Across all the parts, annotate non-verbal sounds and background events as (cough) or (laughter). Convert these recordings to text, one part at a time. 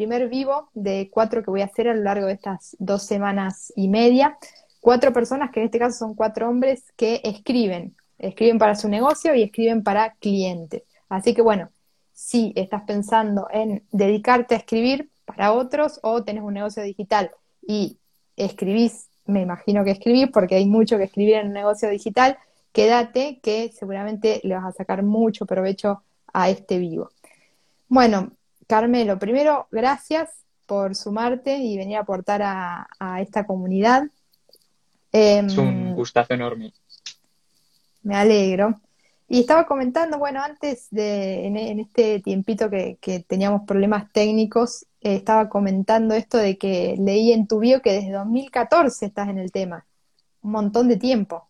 primer vivo de cuatro que voy a hacer a lo largo de estas dos semanas y media. Cuatro personas, que en este caso son cuatro hombres, que escriben. Escriben para su negocio y escriben para clientes. Así que bueno, si estás pensando en dedicarte a escribir para otros o tenés un negocio digital y escribís, me imagino que escribís porque hay mucho que escribir en un negocio digital, quédate que seguramente le vas a sacar mucho provecho a este vivo. Bueno, Carmelo, primero, gracias por sumarte y venir a aportar a, esta comunidad. es un em, gustazo enorme. Me alegro. Y estaba comentando, bueno, antes de, en, este tiempito que, teníamos problemas técnicos, eh, estaba comentando esto de que leí en tu bio que desde 2014 estás en el tema. Un montón de tiempo.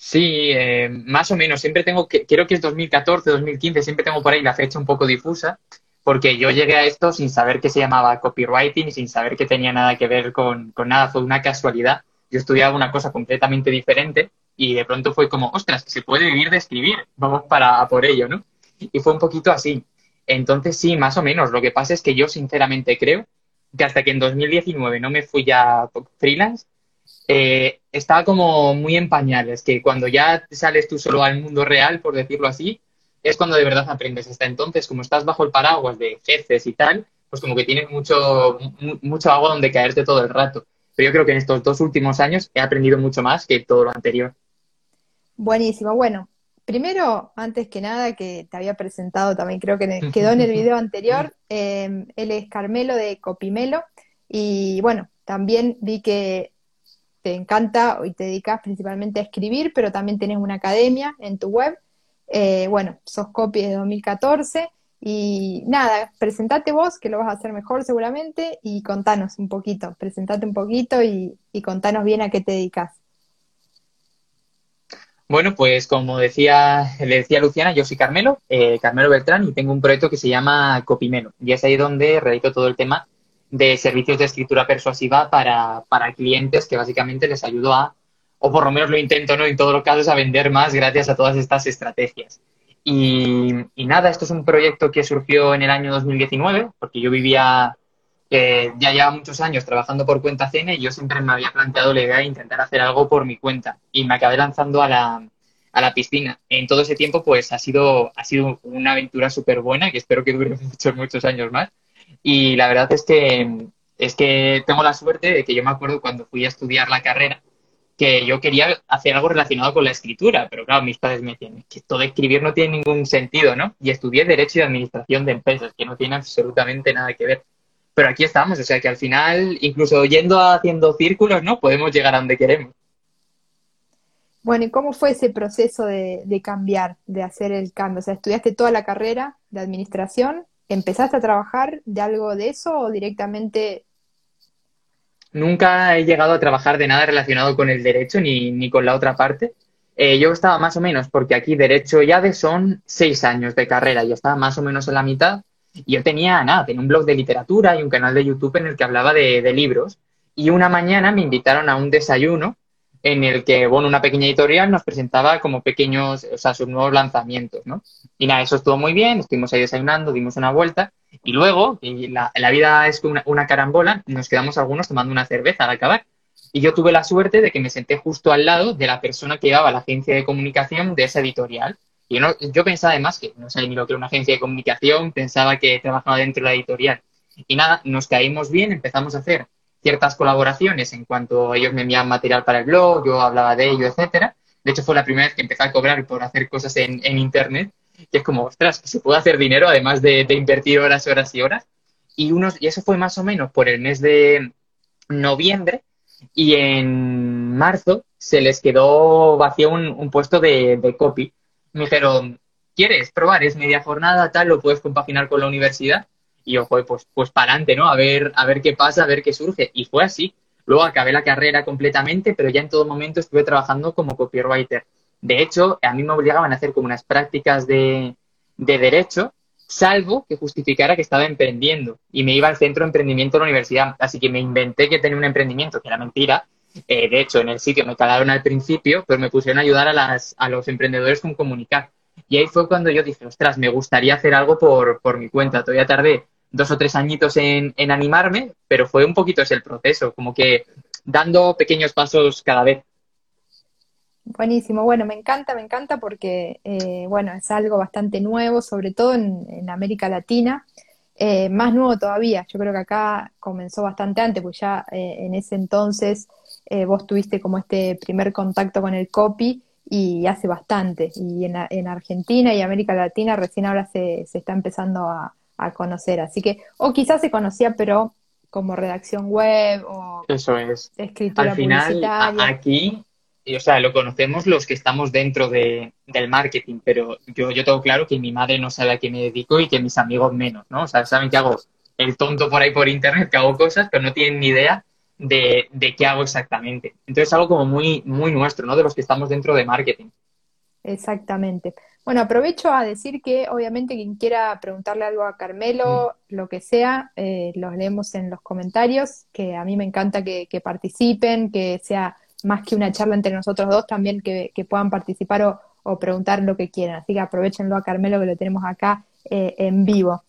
Sí, eh, más o menos. Siempre tengo, que, creo que es 2014, 2015, siempre tengo por ahí la fecha un poco difusa, porque yo llegué a esto sin saber que se llamaba copywriting sin saber que tenía nada que ver con, nada. Fue una casualidad. Yo estudiaba una cosa completamente diferente y de pronto fue como, ostras, se puede vivir de escribir, vamos para por ello, ¿no? Y fue un poquito así. Entonces, sí, más o menos. Lo que pasa es que yo sinceramente creo que hasta que en 2019 no me fui ya freelance, eh, estaba como muy en pañales, que cuando ya sales tú solo al mundo real, por decirlo así, es cuando de verdad aprendes. Hasta entonces, como estás bajo el paraguas de jefes y tal, pues como que tienes mucho, mucho agua donde caerte todo el rato. Pero yo creo que en estos dos últimos años he aprendido mucho más que todo lo anterior. Buenísimo. Bueno, primero, antes que nada, que te había presentado también, creo que (laughs) quedó en el video anterior, eh, él es Carmelo de Copimelo. Y bueno, también vi que te encanta y te dedicas principalmente a escribir, pero también tienes una academia en tu web. Eh, bueno, sos copy de 2014 y nada, presentate vos, que lo vas a hacer mejor seguramente, y contanos un poquito, presentate un poquito y, contanos bien a qué te dedicas. Bueno, pues como decía, le decía Luciana, yo soy Carmelo, eh, Carmelo Beltrán, y tengo un proyecto que se llama Copimelo, y es ahí donde realizo todo el tema de servicios de escritura persuasiva para, para clientes que básicamente les ayudo a, o por lo menos lo intento, ¿no? En todos los casos, a vender más gracias a todas estas estrategias. Y, y nada, esto es un proyecto que surgió en el año 2019, porque yo vivía, eh, ya lleva muchos años trabajando por cuenta CN y yo siempre me había planteado la idea de intentar hacer algo por mi cuenta. Y me acabé lanzando a la, a la piscina. En todo ese tiempo, pues ha sido, ha sido una aventura súper buena que espero que dure (laughs) muchos, muchos años más. Y la verdad es que, es que tengo la suerte de que yo me acuerdo cuando fui a estudiar la carrera que yo quería hacer algo relacionado con la escritura, pero claro, mis padres me decían que todo escribir no tiene ningún sentido, ¿no? Y estudié Derecho y Administración de Empresas, que no tiene absolutamente nada que ver. Pero aquí estamos, o sea que al final, incluso yendo haciendo círculos, ¿no? Podemos llegar a donde queremos. Bueno, ¿y cómo fue ese proceso de, de cambiar, de hacer el cambio? O sea, estudiaste toda la carrera de administración ¿Empezaste a trabajar de algo de eso o directamente? Nunca he llegado a trabajar de nada relacionado con el derecho ni, con la otra parte. Eh, yo estaba más o menos, porque aquí derecho ya de son seis años de carrera, yo estaba más o menos en la mitad y yo tenía nada, tenía un blog de literatura y un canal de YouTube en el que hablaba de libros. Y una mañana me invitaron a un desayuno en el que, bueno, una pequeña editorial nos presentaba como pequeños, o sea, sus nuevos lanzamientos, ¿no? Y nada, eso estuvo muy bien, estuvimos ahí desayunando, dimos una vuelta, y luego, y la, la vida es una, una carambola, nos quedamos algunos tomando una cerveza al acabar. Y yo tuve la suerte de que me senté justo al lado de la persona que llevaba la agencia de comunicación de esa editorial. Y no, yo pensaba además que no sabía ni lo que era una agencia de comunicación, pensaba que trabajaba dentro de la editorial. Y nada, nos caímos bien, empezamos a hacer ciertas colaboraciones en cuanto ellos me envían material para el blog, yo hablaba de ello, etcétera. De hecho, fue la primera vez que empecé a cobrar por hacer cosas en, Internet, que es como, ostras, se puede hacer dinero además de, invertir horas, horas y horas. Y, unos, y eso fue más o menos por el mes de noviembre y en marzo se les quedó vacío un, un puesto de, de copy. Me dijeron, ¿quieres probar? Es media jornada, tal, lo puedes compaginar con la universidad y yo, pues, pues para adelante, ¿no? A ver, a ver qué pasa, a ver qué surge. Y fue así. Luego acabé la carrera completamente, pero ya en todo momento estuve trabajando como copywriter. De hecho, a mí me obligaban a hacer como unas prácticas de, de derecho, salvo que justificara que estaba emprendiendo y me iba al centro de emprendimiento de la universidad. Así que me inventé que tenía un emprendimiento, que era mentira. Eh, de hecho, en el sitio me calaron al principio, pero me pusieron a ayudar a, las, a los emprendedores con comunicar. Y ahí fue cuando yo dije, ostras, me gustaría hacer algo por, por mi cuenta. Todavía tardé dos o tres añitos en, en animarme, pero fue un poquito ese el proceso, como que dando pequeños pasos cada vez. Buenísimo, bueno, me encanta, me encanta porque, eh, bueno, es algo bastante nuevo, sobre todo en, América Latina, eh, más nuevo todavía, yo creo que acá comenzó bastante antes, pues ya eh, en ese entonces vos tuviste como este primer contacto con el copy y hace bastante, y en, en Argentina y América Latina recién ahora se, se está empezando a, a conocer, así que, o quizás se conocía, pero como redacción web o Eso es. escritura Al final, aquí o sea, lo conocemos los que estamos dentro de, del marketing, pero yo, yo tengo claro que mi madre no sabe a qué me dedico y que mis amigos menos, ¿no? O sea, saben que hago el tonto por ahí por internet, que hago cosas, pero no tienen ni idea de, de qué hago exactamente. Entonces es algo como muy, muy nuestro, ¿no? De los que estamos dentro de marketing. Exactamente. Bueno, aprovecho a decir que obviamente quien quiera preguntarle algo a Carmelo, lo que sea, eh, los leemos en los comentarios, que a mí me encanta que, que participen, que sea más que una charla entre nosotros dos, también que, puedan participar o, preguntar lo que quieran. Así que aprovechenlo a Carmelo que lo tenemos acá eh, en vivo.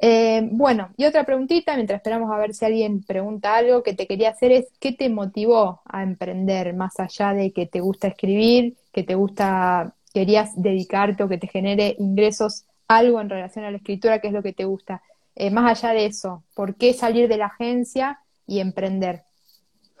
Eh, bueno, y otra preguntita, mientras esperamos a ver si alguien pregunta algo que te quería hacer es, ¿qué te motivó a emprender más allá de que te gusta escribir, que te gusta, querías dedicarte o que te genere ingresos, algo en relación a la escritura, que es lo que te gusta? Eh, más allá de eso, ¿por qué salir de la agencia y emprender?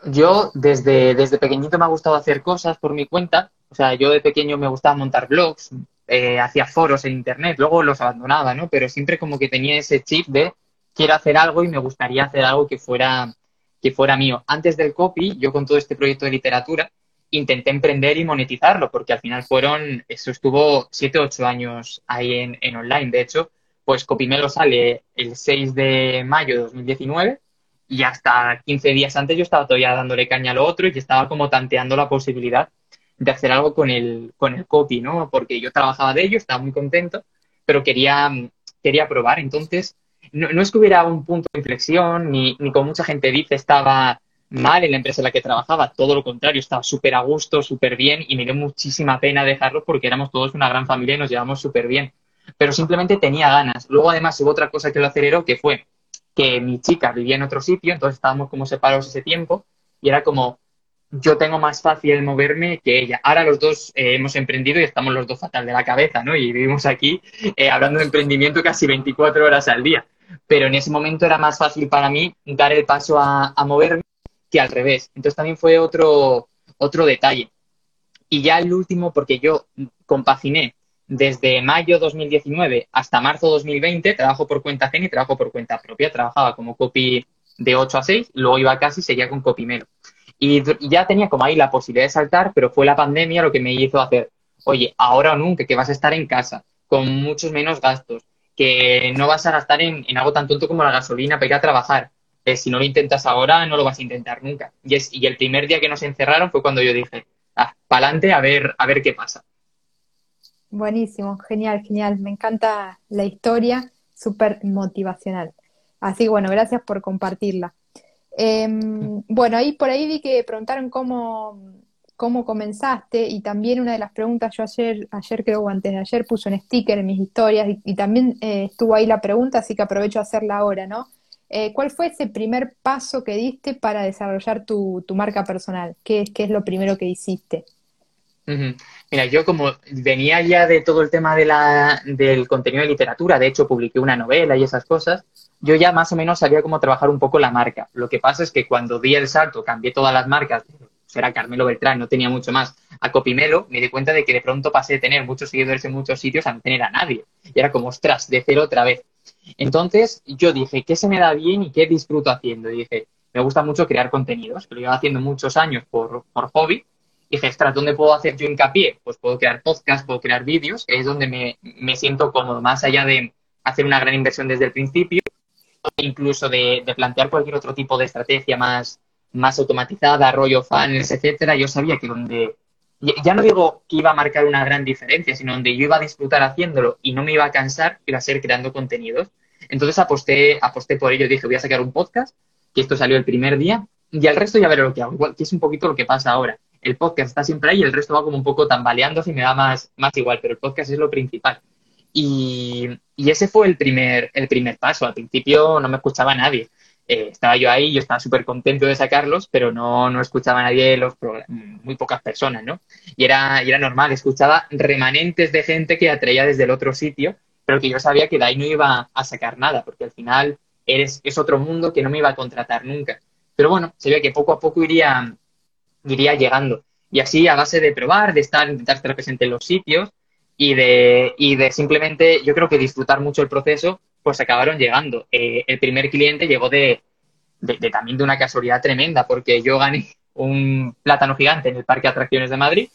Yo desde, desde pequeñito me ha gustado hacer cosas por mi cuenta. O sea, yo de pequeño me gustaba montar blogs, eh, hacía foros en internet, luego los abandonaba, ¿no? Pero siempre como que tenía ese chip de quiero hacer algo y me gustaría hacer algo que fuera, que fuera mío. Antes del copy, yo con todo este proyecto de literatura, intenté emprender y monetizarlo, porque al final fueron, eso estuvo siete, ocho años ahí en, en online. De hecho, pues Copymelo sale el 6 de mayo de 2019 y hasta 15 días antes yo estaba todavía dándole caña a lo otro y estaba como tanteando la posibilidad de hacer algo con el, con el copy, ¿no? Porque yo trabajaba de ello, estaba muy contento, pero quería, quería probar. Entonces, no, no es que hubiera un punto de inflexión, ni, ni como mucha gente dice, estaba mal en la empresa en la que trabajaba, todo lo contrario, estaba súper a gusto, súper bien y me dio muchísima pena dejarlo porque éramos todos una gran familia y nos llevamos súper bien. Pero simplemente tenía ganas. Luego, además, hubo otra cosa que lo aceleró, que fue que mi chica vivía en otro sitio, entonces estábamos como separados ese tiempo y era como, yo tengo más fácil moverme que ella. Ahora los dos eh, hemos emprendido y estamos los dos fatal de la cabeza, ¿no? Y vivimos aquí eh, hablando de emprendimiento casi 24 horas al día. Pero en ese momento era más fácil para mí dar el paso a, a moverme que al revés. Entonces también fue otro, otro detalle. Y ya el último, porque yo compaginé desde mayo 2019 hasta marzo 2020 trabajo por cuenta ajena y trabajo por cuenta propia. Trabajaba como copy de 8 a 6, luego iba casi seguía con copy menos. Y ya tenía como ahí la posibilidad de saltar, pero fue la pandemia lo que me hizo hacer, oye, ahora o nunca, que vas a estar en casa, con muchos menos gastos, que no vas a gastar en, algo tan tonto como la gasolina para ir a trabajar. Eh, si no lo intentas ahora, no lo vas a intentar nunca. Y, es, y el primer día que nos encerraron fue cuando yo dije, ah, pa'lante a ver, a ver qué pasa. Buenísimo, genial, genial. Me encanta la historia, súper motivacional. Así bueno, gracias por compartirla. Em, bueno, ahí por ahí vi que preguntaron cómo, cómo comenzaste y también una de las preguntas, yo ayer, ayer creo o antes de ayer puse un sticker en mis historias y, también eh, estuvo ahí la pregunta, así que aprovecho a hacerla ahora, ¿no? Eh, ¿Cuál fue ese primer paso que diste para desarrollar tu, marca personal? ¿Qué, ¿Qué es lo primero que hiciste? Mira, yo como venía ya de todo el tema de la, del contenido de literatura, de hecho publiqué una novela y esas cosas, yo ya más o menos sabía cómo trabajar un poco la marca. Lo que pasa es que cuando di el salto, cambié todas las marcas, era Carmelo Beltrán, no tenía mucho más, a Copimelo, me di cuenta de que de pronto pasé de tener muchos seguidores en muchos sitios a no tener a nadie. Y era como, ostras, de cero otra vez. Entonces yo dije, ¿qué se me da bien y qué disfruto haciendo? Dije, me gusta mucho crear contenidos, lo llevo haciendo muchos años por, por hobby y dije, extra, ¿dónde puedo hacer yo hincapié? Pues puedo crear podcasts, puedo crear vídeos, que es donde me, me, siento cómodo, más allá de hacer una gran inversión desde el principio, incluso de, de, plantear cualquier otro tipo de estrategia más, más automatizada, rollo fans, etcétera, yo sabía que donde, ya no digo que iba a marcar una gran diferencia, sino donde yo iba a disfrutar haciéndolo y no me iba a cansar, iba a ser creando contenidos. Entonces aposté, aposté por ello, dije, voy a sacar un podcast, que esto salió el primer día, y al resto ya veré lo que hago, que es un poquito lo que pasa ahora el podcast está siempre ahí y el resto va como un poco tambaleándose y me da más, más igual, pero el podcast es lo principal. Y, y ese fue el primer, el primer paso. Al principio no me escuchaba nadie. Eh, estaba yo ahí, yo estaba súper contento de sacarlos, pero no, no escuchaba a nadie, los muy pocas personas, ¿no? Y era, y era normal, escuchaba remanentes de gente que atraía desde el otro sitio, pero que yo sabía que de ahí no iba a sacar nada, porque al final eres, es otro mundo que no me iba a contratar nunca. Pero bueno, se ve que poco a poco iría, iría llegando. Y así, a base de probar, de estar, intentar estar presente en los sitios y de, y de simplemente, yo creo que disfrutar mucho el proceso, pues acabaron llegando. Eh, el primer cliente llegó de, de, también de una casualidad tremenda, porque yo gané un plátano gigante en el Parque de Atracciones de Madrid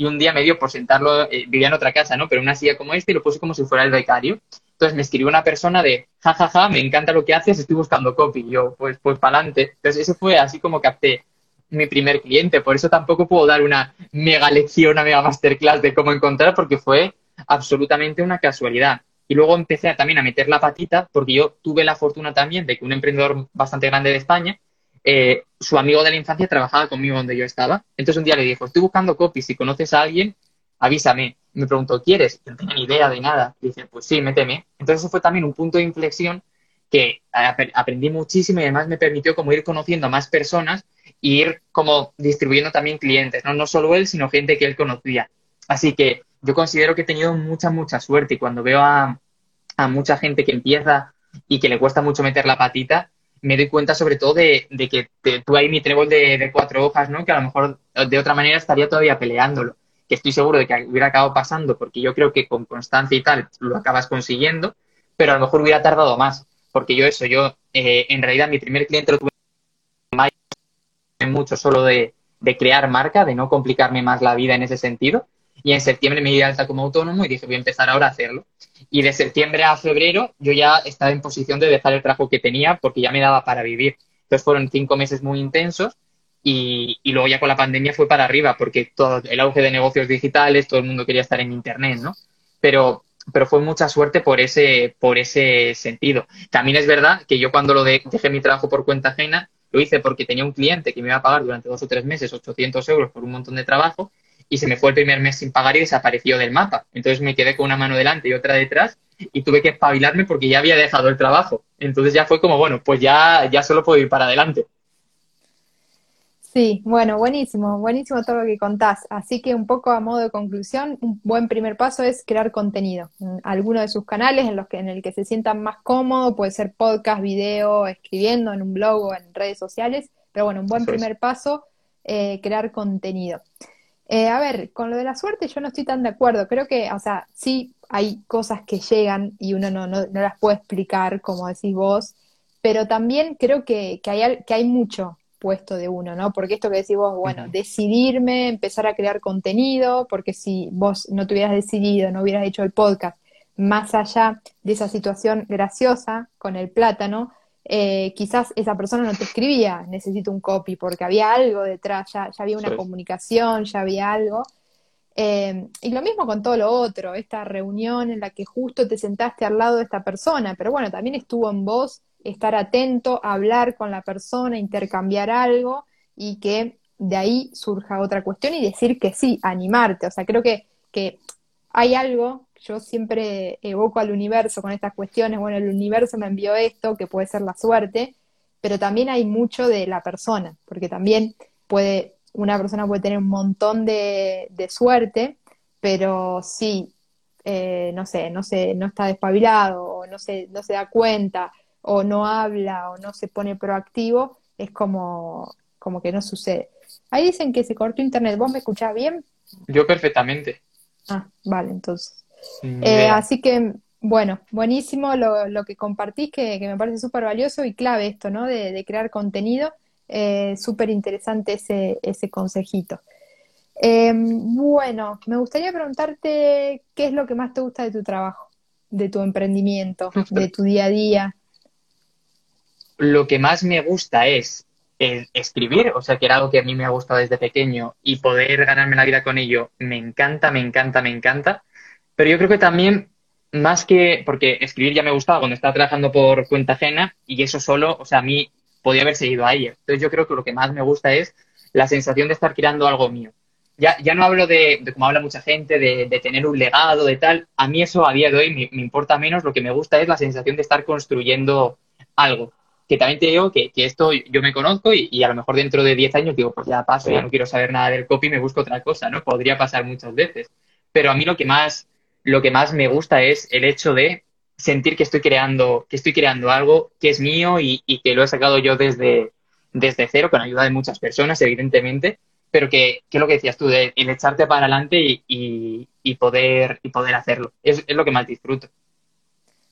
y un día me dio por sentarlo, eh, vivía en otra casa, ¿no? Pero una silla como esta y lo puse como si fuera el becario. Entonces me escribió una persona de, jajaja, ja, ja, me encanta lo que haces, estoy buscando copy. Y yo, pues, pues para adelante. Entonces eso fue así como capté mi primer cliente. Por eso tampoco puedo dar una mega lección, una mega masterclass de cómo encontrar, porque fue absolutamente una casualidad. Y luego empecé también a meter la patita, porque yo tuve la fortuna también de que un emprendedor bastante grande de España, eh, su amigo de la infancia trabajaba conmigo donde yo estaba. Entonces un día le dijo, estoy buscando copy, si conoces a alguien, avísame me preguntó, ¿quieres? Yo no tenía ni idea de nada. Y dice, pues sí, méteme. Entonces eso fue también un punto de inflexión que aprendí muchísimo y además me permitió como ir conociendo a más personas e ir como distribuyendo también clientes, ¿no? No solo él, sino gente que él conocía. Así que yo considero que he tenido mucha, mucha suerte y cuando veo a, a mucha gente que empieza y que le cuesta mucho meter la patita, me doy cuenta sobre todo de, de que tú ahí mi trébol de, de, cuatro hojas, ¿no? Que a lo mejor de otra manera estaría todavía peleándolo que estoy seguro de que hubiera acabado pasando, porque yo creo que con constancia y tal lo acabas consiguiendo, pero a lo mejor hubiera tardado más, porque yo eso, yo eh, en realidad mi primer cliente lo tuve mucho solo de, de, crear marca, de no complicarme más la vida en ese sentido, y en septiembre me di alta como autónomo y dije voy a empezar ahora a hacerlo. Y de septiembre a febrero yo ya estaba en posición de dejar el trabajo que tenía porque ya me daba para vivir. Entonces fueron cinco meses muy intensos y, luego ya con la pandemia fue para arriba, porque todo el auge de negocios digitales, todo el mundo quería estar en Internet, ¿no? Pero, pero fue mucha suerte por ese, por ese sentido. También es verdad que yo cuando lo dejé mi trabajo por cuenta ajena, lo hice porque tenía un cliente que me iba a pagar durante dos o tres meses 800 euros por un montón de trabajo y se me fue el primer mes sin pagar y desapareció del mapa. Entonces me quedé con una mano delante y otra detrás y tuve que espabilarme porque ya había dejado el trabajo. Entonces ya fue como, bueno, pues ya, ya solo puedo ir para adelante. Sí, bueno, buenísimo, buenísimo todo lo que contás. Así que un poco a modo de conclusión, un buen primer paso es crear contenido. Alguno de sus canales en los que en el que se sientan más cómodo, puede ser podcast, video, escribiendo en un blog o en redes sociales. Pero bueno, un buen primer paso, eh, crear contenido. Eh, a ver, con lo de la suerte yo no estoy tan de acuerdo. Creo que, o sea, sí hay cosas que llegan y uno no, no, no las puede explicar, como decís vos, pero también creo que, que, hay, que hay mucho puesto de uno, ¿no? Porque esto que decís vos, bueno, decidirme, empezar a crear contenido, porque si vos no te hubieras decidido, no hubieras hecho el podcast, más allá de esa situación graciosa con el plátano, eh, quizás esa persona no te escribía, necesito un copy, porque había algo detrás, ya, ya había una comunicación, ya había algo. Eh, y lo mismo con todo lo otro, esta reunión en la que justo te sentaste al lado de esta persona, pero bueno, también estuvo en vos estar atento, hablar con la persona, intercambiar algo y que de ahí surja otra cuestión y decir que sí, animarte. O sea, creo que, que hay algo, yo siempre evoco al universo con estas cuestiones, bueno, el universo me envió esto, que puede ser la suerte, pero también hay mucho de la persona, porque también puede, una persona puede tener un montón de, de suerte, pero sí, eh, no sé, no sé, no está despabilado, no se, no se da cuenta, o no habla o no se pone proactivo, es como, como que no sucede. Ahí dicen que se cortó internet. ¿Vos me escuchás bien? Yo perfectamente. Ah, vale, entonces. Eh, así que, bueno, buenísimo lo, lo que compartís, que, me parece súper valioso y clave esto, ¿no? De, crear contenido. Eh, súper interesante ese, ese consejito. Em, bueno, me gustaría preguntarte qué es lo que más te gusta de tu trabajo, de tu emprendimiento, de tu día a día lo que más me gusta es escribir, o sea, que era algo que a mí me ha gustado desde pequeño y poder ganarme la vida con ello, me encanta, me encanta, me encanta. Pero yo creo que también, más que, porque escribir ya me gustaba cuando estaba trabajando por cuenta ajena y eso solo, o sea, a mí podía haber seguido ahí. Entonces yo creo que lo que más me gusta es la sensación de estar creando algo mío. Ya, ya no hablo de, como habla mucha gente, de, tener un legado, de tal. A mí eso a día de hoy me, importa menos. Lo que me gusta es la sensación de estar construyendo algo. Que también te digo que, esto yo me conozco y, a lo mejor dentro de 10 años digo, pues ya paso, ya no quiero saber nada del copy, me busco otra cosa, ¿no? Podría pasar muchas veces. Pero a mí lo que más, lo que más me gusta es el hecho de sentir que estoy creando, que estoy creando algo que es mío y, y que lo he sacado yo desde, desde cero, con ayuda de muchas personas, evidentemente, pero que, que es lo que decías tú, de el echarte para adelante y, y, poder, y poder hacerlo. Es, es, lo que más disfruto.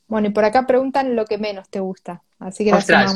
Bueno, y por acá preguntan lo que menos te gusta, así que Ostras,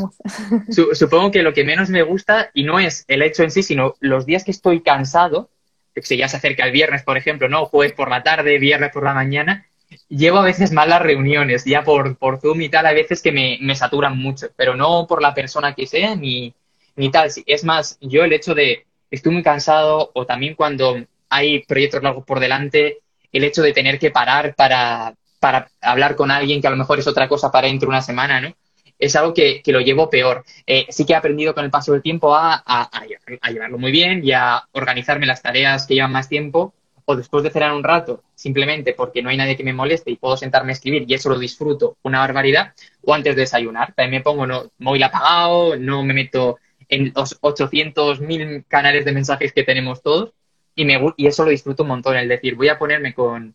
(laughs) supongo que lo que menos me gusta, y no es el hecho en sí, sino los días que estoy cansado, si ya se acerca el viernes, por ejemplo, ¿no? Jueves por la tarde, viernes por la mañana, llevo a veces mal las reuniones, ya por, por Zoom y tal, a veces que me, me saturan mucho, pero no por la persona que sea, ni, ni tal. Es más, yo el hecho de estoy muy cansado o también cuando hay proyectos largos por delante, el hecho de tener que parar para, para hablar con alguien que a lo mejor es otra cosa para dentro de una semana, ¿no? Es algo que, que lo llevo peor. Eh, sí que he aprendido con el paso del tiempo a, a, llevarlo muy bien y a organizarme las tareas que llevan más tiempo o después de cenar un rato, simplemente porque no hay nadie que me moleste y puedo sentarme a escribir y eso lo disfruto una barbaridad, o antes de desayunar. También me pongo no, móvil apagado, no me meto en los 800.000 canales de mensajes que tenemos todos y, me, y eso lo disfruto un montón, el decir, voy a ponerme con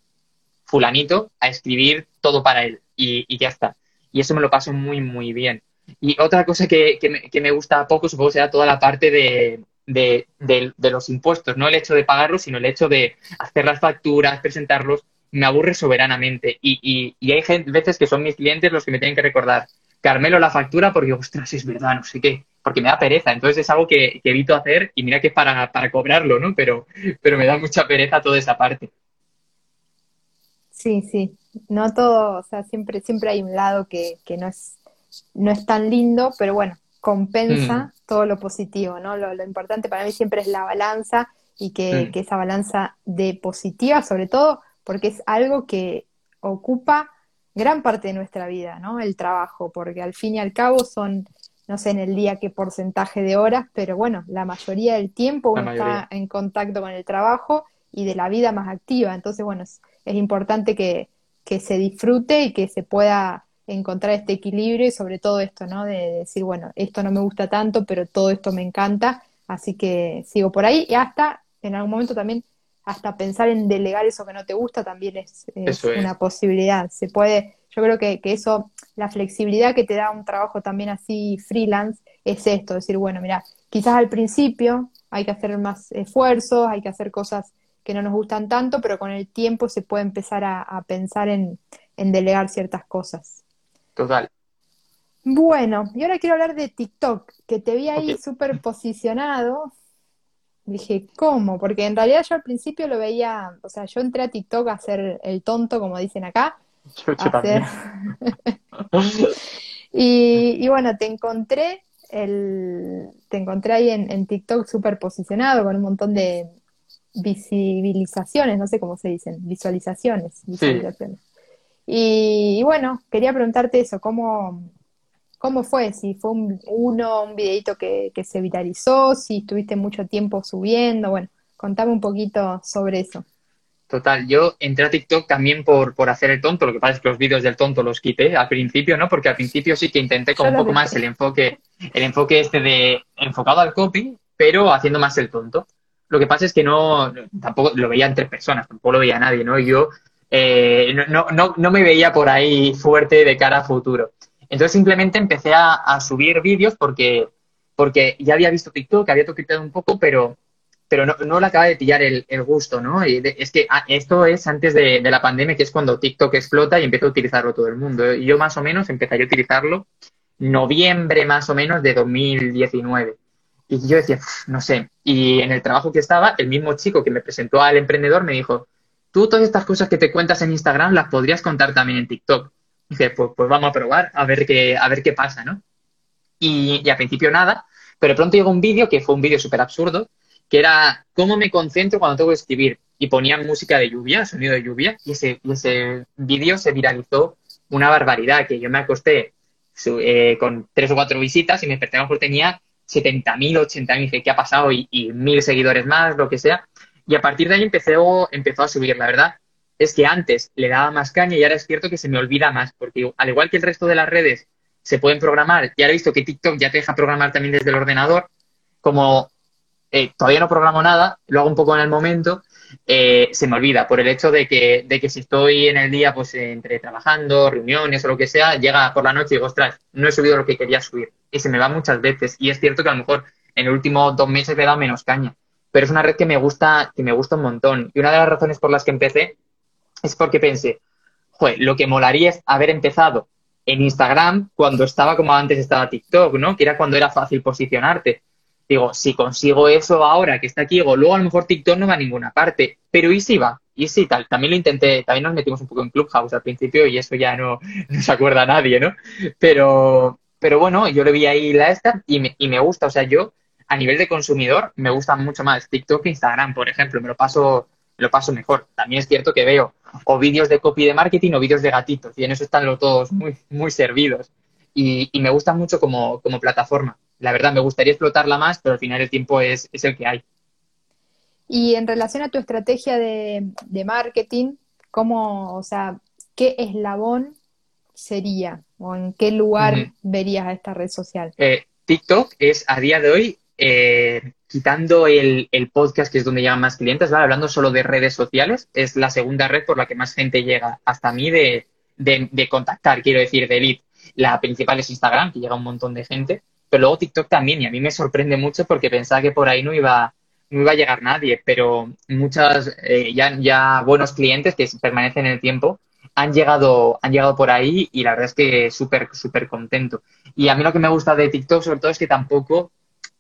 fulanito a escribir todo para él y, ya está. Y eso me lo paso muy, muy bien. Y otra cosa que, que, me, gusta poco, supongo, será toda la parte de, de, de, los impuestos, no el hecho de pagarlos, sino el hecho de hacer las facturas, presentarlos, me aburre soberanamente. Y, y, y hay gente, veces que son mis clientes los que me tienen que recordar, Carmelo, la factura, porque, ostras, es verdad, no sé qué porque me da pereza. Entonces es algo que, evito hacer y mira que es para, para cobrarlo, ¿no? Pero, pero me da mucha pereza toda esa parte. Sí, sí. No todo, o sea, siempre, siempre hay un lado que, que no es, no es tan lindo, pero bueno, compensa mm. todo lo positivo, ¿no? Lo, importante para mí siempre es la balanza y que, mm. que esa balanza de positiva, sobre todo, porque es algo que ocupa gran parte de nuestra vida, ¿no? El trabajo, porque al fin y al cabo son no sé en el día qué porcentaje de horas, pero bueno, la mayoría del tiempo uno está en contacto con el trabajo y de la vida más activa. Entonces, bueno, es, importante que, que, se disfrute y que se pueda encontrar este equilibrio y sobre todo esto, ¿no? De, decir, bueno, esto no me gusta tanto, pero todo esto me encanta, así que sigo por ahí y hasta en algún momento también hasta pensar en delegar eso que no te gusta también es, es una posibilidad. Se puede, yo creo que, que, eso, la flexibilidad que te da un trabajo también así freelance, es esto, decir, bueno, mira, quizás al principio hay que hacer más esfuerzos, hay que hacer cosas que no nos gustan tanto, pero con el tiempo se puede empezar a, pensar en, delegar ciertas cosas. Total. Bueno, y ahora quiero hablar de TikTok, que te vi ahí súper posicionado. Dije, ¿cómo? Porque en realidad yo al principio lo veía, o sea, yo entré a TikTok a hacer el tonto, como dicen acá, (laughs) y, bueno, te encontré el, te encontré ahí en, TikTok súper posicionado con un montón de visibilizaciones, no sé cómo se dicen, visualizaciones. Y, bueno, quería preguntarte eso, ¿cómo, cómo fue? Si fue un, uno, un videito que, que se viralizó, si estuviste mucho tiempo subiendo, bueno, contame un poquito sobre eso. Total, yo entré a TikTok también por, por hacer el tonto, lo que pasa es que los vídeos del tonto los quité al principio, ¿no? Porque al principio sí que intenté con un poco más el enfoque, el enfoque este de enfocado al copy, pero haciendo más el tonto. Lo que pasa es que no, tampoco lo veía entre personas, tampoco lo veía nadie, ¿no? Yo eh, no, no, no me veía por ahí fuerte de cara a futuro. Entonces simplemente empecé a, subir vídeos porque, porque ya había visto TikTok, había toqueteado un poco, pero pero no, no le acaba de pillar el, el gusto, ¿no? Y es que ah, esto es antes de, de, la pandemia, que es cuando TikTok explota y empieza a utilizarlo todo el mundo. Y yo más o menos empezaría a utilizarlo noviembre más o menos de 2019. Y yo decía, no sé. Y en el trabajo que estaba, el mismo chico que me presentó al emprendedor me dijo, tú todas estas cosas que te cuentas en Instagram las podrías contar también en TikTok. Y dije, pues, pues vamos a probar, a ver qué, a ver qué pasa, ¿no? Y, y al principio nada, pero pronto llegó un vídeo que fue un vídeo súper absurdo, que era cómo me concentro cuando tengo que escribir. Y ponían música de lluvia, sonido de lluvia, y ese, ese vídeo se viralizó una barbaridad, que yo me acosté eh, con tres o cuatro visitas y me desperté a mejor tenía 70.000, 80.000, dice, ¿qué ha pasado? Y, mil seguidores más, lo que sea. Y a partir de ahí empezó, empezó a subir, la verdad. Es que antes le daba más caña y ahora es cierto que se me olvida más, porque al igual que el resto de las redes se pueden programar, y ahora he visto que TikTok ya te deja programar también desde el ordenador, como eh, todavía no programo nada, lo hago un poco en el momento, eh, se me olvida por el hecho de que, de que si estoy en el día, pues entre trabajando, reuniones o lo que sea, llega por la noche y digo, ostras, no he subido lo que quería subir. Y se me va muchas veces. Y es cierto que a lo mejor en el último dos meses le he dado menos caña. Pero es una red que me gusta, que me gusta un montón. Y una de las razones por las que empecé es porque pensé, joder, lo que molaría es haber empezado en Instagram cuando estaba como antes estaba TikTok, ¿no? Que era cuando era fácil posicionarte digo, si consigo eso ahora que está aquí, digo, luego a lo mejor TikTok no va a ninguna parte, pero ¿y si va? Y sí, tal, también lo intenté, también nos metimos un poco en Clubhouse al principio y eso ya no, (laughs) no se acuerda nadie, ¿no? Pero, pero bueno, yo le vi ahí la esta y me, y me gusta, o sea, yo a nivel de consumidor me gusta mucho más TikTok que Instagram, por ejemplo, me lo paso, me lo paso mejor. También es cierto que veo o vídeos de copy de marketing o vídeos de gatitos y en eso están los todos muy, muy servidos. Y, y me gusta mucho como, como plataforma la verdad me gustaría explotarla más, pero al final el tiempo es, es el que hay. Y en relación a tu estrategia de, marketing, ¿cómo, o sea, qué eslabón sería o en qué lugar verías a esta red social? Eh, TikTok es a día de hoy, eh, quitando el, podcast, que es donde llegan más clientes, ¿vale? hablando solo de redes sociales, es la segunda red por la que más gente llega hasta mí de, de, de contactar, quiero decir, de lead. La principal es Instagram, que llega un montón de gente. Pero luego TikTok también, y a mí me sorprende mucho porque pensaba que por ahí no iba, no iba a llegar nadie, pero muchas, eh, ya, ya buenos clientes que permanecen en el tiempo han llegado, han llegado por ahí y la verdad es que súper, súper contento. Y a mí lo que me gusta de TikTok sobre todo es que tampoco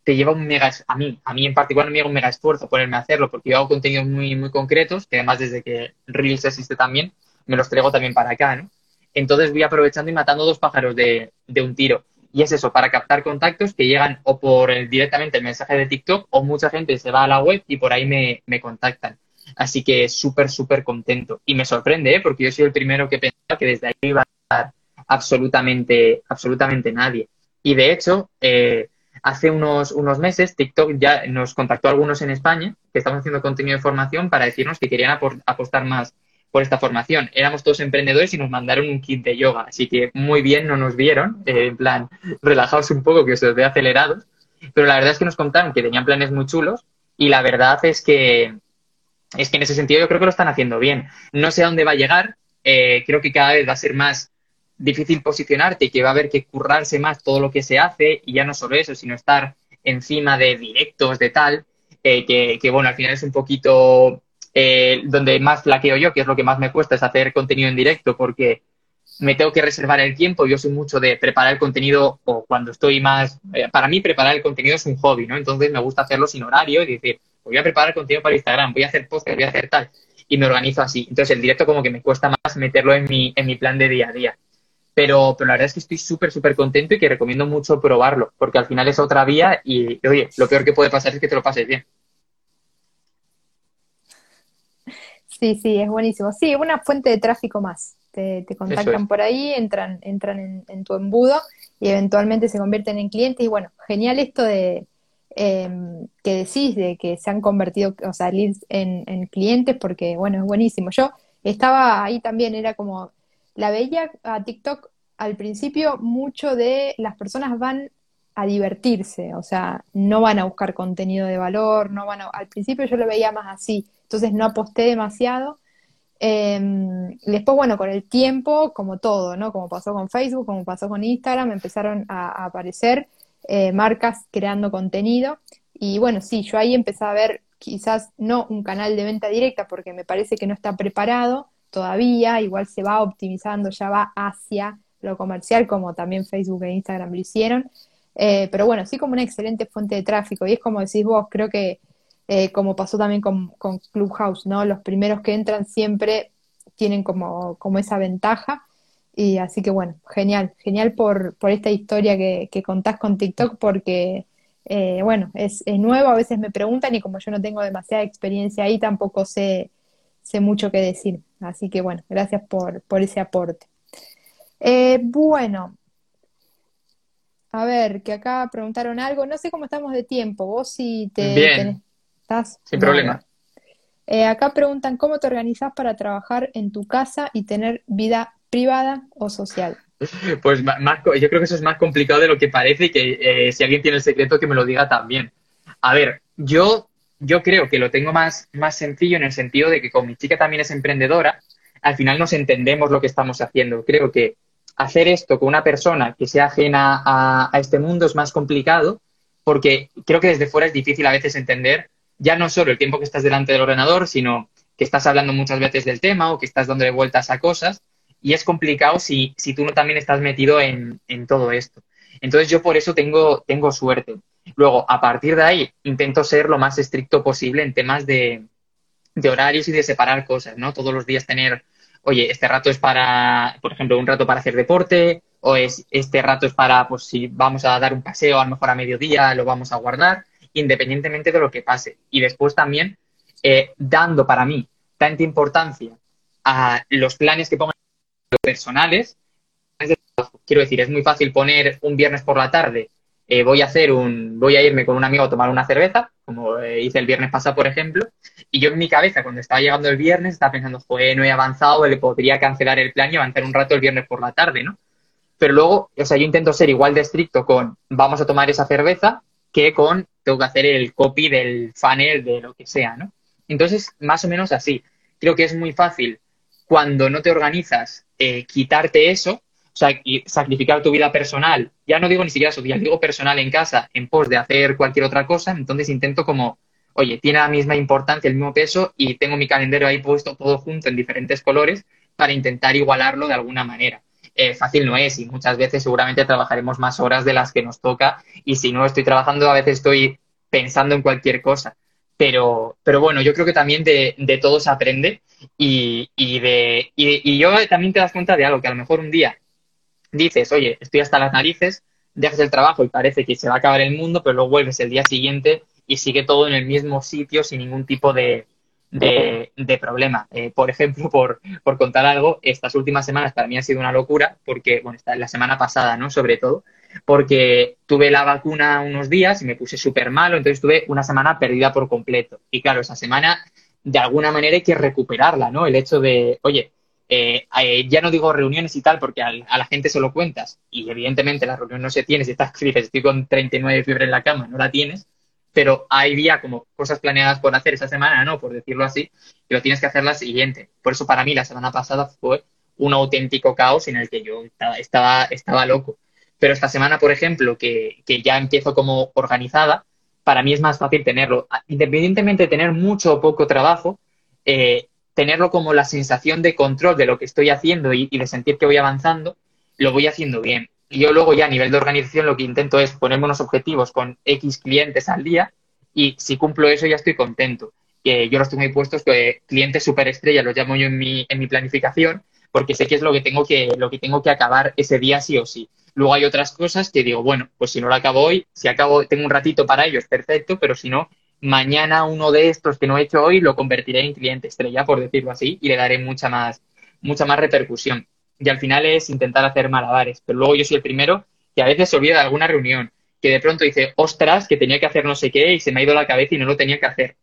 te lleva un mega, a mí, a mí en particular no me lleva un mega esfuerzo ponerme a hacerlo porque yo hago contenidos muy, muy concretos, que además desde que Reels existe también, me los traigo también para acá, ¿no? Entonces voy aprovechando y matando dos pájaros de, de un tiro. Y es eso, para captar contactos que llegan o por directamente el mensaje de TikTok o mucha gente se va a la web y por ahí me, me contactan. Así que súper, súper contento. Y me sorprende, ¿eh? porque yo soy el primero que pensaba que desde ahí iba a estar absolutamente, absolutamente nadie. Y de hecho, eh, hace unos, unos meses TikTok ya nos contactó a algunos en España que estaban haciendo contenido de formación para decirnos que querían apostar más por esta formación. Éramos todos emprendedores y nos mandaron un kit de yoga, así que muy bien no nos vieron, eh, en plan, (laughs) relajaos un poco que os ve acelerados, pero la verdad es que nos contaron que tenían planes muy chulos y la verdad es que es que en ese sentido yo creo que lo están haciendo bien. No sé a dónde va a llegar, eh, creo que cada vez va a ser más difícil posicionarte y que va a haber que currarse más todo lo que se hace y ya no solo eso, sino estar encima de directos, de tal, eh, que, que, bueno, al final es un poquito eh, donde más flaqueo yo, que es lo que más me cuesta, es hacer contenido en directo, porque me tengo que reservar el tiempo. Yo soy mucho de preparar el contenido o cuando estoy más. Eh, para mí, preparar el contenido es un hobby, ¿no? Entonces me gusta hacerlo sin horario y decir, voy a preparar contenido para Instagram, voy a hacer podcast, voy a hacer tal. Y me organizo así. Entonces el directo, como que me cuesta más meterlo en mi, en mi plan de día a día. Pero, pero la verdad es que estoy súper, súper contento y que recomiendo mucho probarlo, porque al final es otra vía y, oye, lo peor que puede pasar es que te lo pases bien. Sí, sí, es buenísimo. Sí, una fuente de tráfico más. Te, contactan por ahí, entran, entran en, tu embudo y eventualmente se convierten en clientes. Y bueno, genial esto de em, que decís de que se han convertido, o sea, leads en, en clientes, porque bueno, es buenísimo. Yo estaba ahí también, era como, la veía a TikTok al principio mucho de las personas van a divertirse, o sea, no van a buscar contenido de valor, no van a, al principio yo lo veía más así, entonces no aposté demasiado. Em, después, bueno, con el tiempo, como todo, ¿no? Como pasó con Facebook, como pasó con Instagram, empezaron a, aparecer eh, marcas creando contenido. Y bueno, sí, yo ahí empecé a ver quizás no un canal de venta directa porque me parece que no está preparado todavía, igual se va optimizando, ya va hacia lo comercial, como también Facebook e Instagram lo hicieron. Eh, pero bueno, sí como una excelente fuente de tráfico. Y es como decís vos, creo que eh, como pasó también con, Clubhouse, ¿no? Los primeros que entran siempre tienen como, como esa ventaja. Y así que bueno, genial, genial por, por esta historia que, que contás con TikTok porque, eh, bueno, es, es, nuevo, a veces me preguntan y como yo no tengo demasiada experiencia ahí, tampoco sé, sé mucho qué decir. Así que bueno, gracias por, por ese aporte. bueno, A ver, que acá preguntaron algo. No sé cómo estamos de tiempo. Vos si te Bien. Estás. Sin problema. Eh, acá preguntan cómo te organizás para trabajar en tu casa y tener vida privada o social. (laughs) Pues más, yo creo que eso es más complicado de lo que parece y que eh, si alguien tiene el secreto que me lo diga también. A ver, yo, yo creo que lo tengo más, más sencillo en el sentido de que como mi chica también es emprendedora, al final nos entendemos lo que estamos haciendo. Creo que hacer esto con una persona que sea ajena a, este mundo es más complicado porque creo que desde fuera es difícil a veces entender ya no solo el tiempo que estás delante del ordenador, sino que estás hablando muchas veces del tema o que estás dándole vueltas a cosas y es complicado si, si tú no también estás metido en, en, todo esto. Entonces yo por eso tengo, tengo suerte. Luego, a partir de ahí, intento ser lo más estricto posible en temas de, de horarios y de separar cosas, ¿no? Todos los días tener, oye, este rato es para, por ejemplo, un rato para hacer deporte, o es, este rato es para, pues si vamos a dar un paseo, a lo mejor a mediodía lo vamos a guardar, independientemente de lo que pase. Y después también, eh, dando para mí tanta importancia a los planes que pongan personales, quiero decir, es muy fácil poner un viernes por la tarde eh, voy a hacer un, voy a irme con un amigo a tomar una cerveza, como eh, hice el viernes pasado, por ejemplo, y yo en mi cabeza, cuando estaba llegando el viernes, estaba pensando, joder, no he avanzado, le podría cancelar el plan y avanzar un rato el viernes por la tarde, ¿no? Pero luego, o sea, yo intento ser igual de estricto con vamos a tomar esa cerveza que con tengo que hacer el copy del funnel de lo que sea, ¿no? Entonces, más o menos así. Creo que es muy fácil cuando no te organizas eh, quitarte eso sacrificar tu vida personal, ya no digo ni siquiera social, digo personal en casa, en pos de hacer cualquier otra cosa, entonces intento como, oye, tiene la misma importancia, el mismo peso y tengo mi calendario ahí puesto todo junto en diferentes colores para intentar igualarlo de alguna manera. Eh, fácil no es y muchas veces seguramente trabajaremos más horas de las que nos toca y si no estoy trabajando a veces estoy pensando en cualquier cosa. Pero, pero bueno, yo creo que también de, de todo se aprende y, y, de, y, y yo también te das cuenta de algo, que a lo mejor un día dices, oye, estoy hasta las narices, dejas el trabajo y parece que se va a acabar el mundo, pero luego vuelves el día siguiente y sigue todo en el mismo sitio sin ningún tipo de, (laughs) de, problema. Eh, por ejemplo, (laughs) por, por, contar algo, estas últimas semanas para mí ha sido una locura, porque, bueno, la semana pasada, ¿no? Sobre todo, porque tuve la vacuna unos días y me puse súper malo, entonces tuve una semana perdida por completo. Y claro, esa semana, de alguna manera hay que recuperarla, ¿no? El hecho de, oye, eh, eh, ya no digo reuniones y tal, porque a, la gente se lo cuentas y evidentemente la reunión no se tiene. Si estás, (laughs) dices, estoy con 39 de fiebre en la cama, no la tienes, pero hay día como cosas planeadas por hacer esa semana, ¿no? Por decirlo así, pero tienes que hacer la siguiente. Por eso para mí la semana pasada fue un auténtico caos en el que yo estaba, estaba, estaba loco. Pero esta semana, por ejemplo, que, que ya empiezo como organizada, para mí es más fácil tenerlo. Independientemente de tener mucho o poco trabajo, eh, tenerlo como la sensación de control de lo que estoy haciendo y, de sentir que voy avanzando, lo voy haciendo bien. Y yo luego ya a nivel de organización lo que intento es ponerme unos objetivos con X clientes al día y si cumplo eso ya estoy contento. Que yo los tengo ahí puestos, que clientes superestrella los llamo yo en mi, en mi planificación, porque sé que es lo que tengo que, lo que tengo que acabar ese día sí o sí. Luego hay otras cosas que digo, bueno, pues si no lo acabo hoy, si acabo, tengo un ratito para ello, es perfecto, pero si no, mañana uno de estos que no he hecho hoy lo convertiré en cliente estrella, por decirlo así, y le daré mucha más, mucha más repercusión. Y al final es intentar hacer malabares. Pero luego yo soy el primero que a veces se olvida de alguna reunión, que de pronto dice, ostras, que tenía que hacer no sé qué y se me ha ido la cabeza y no lo tenía que hacer.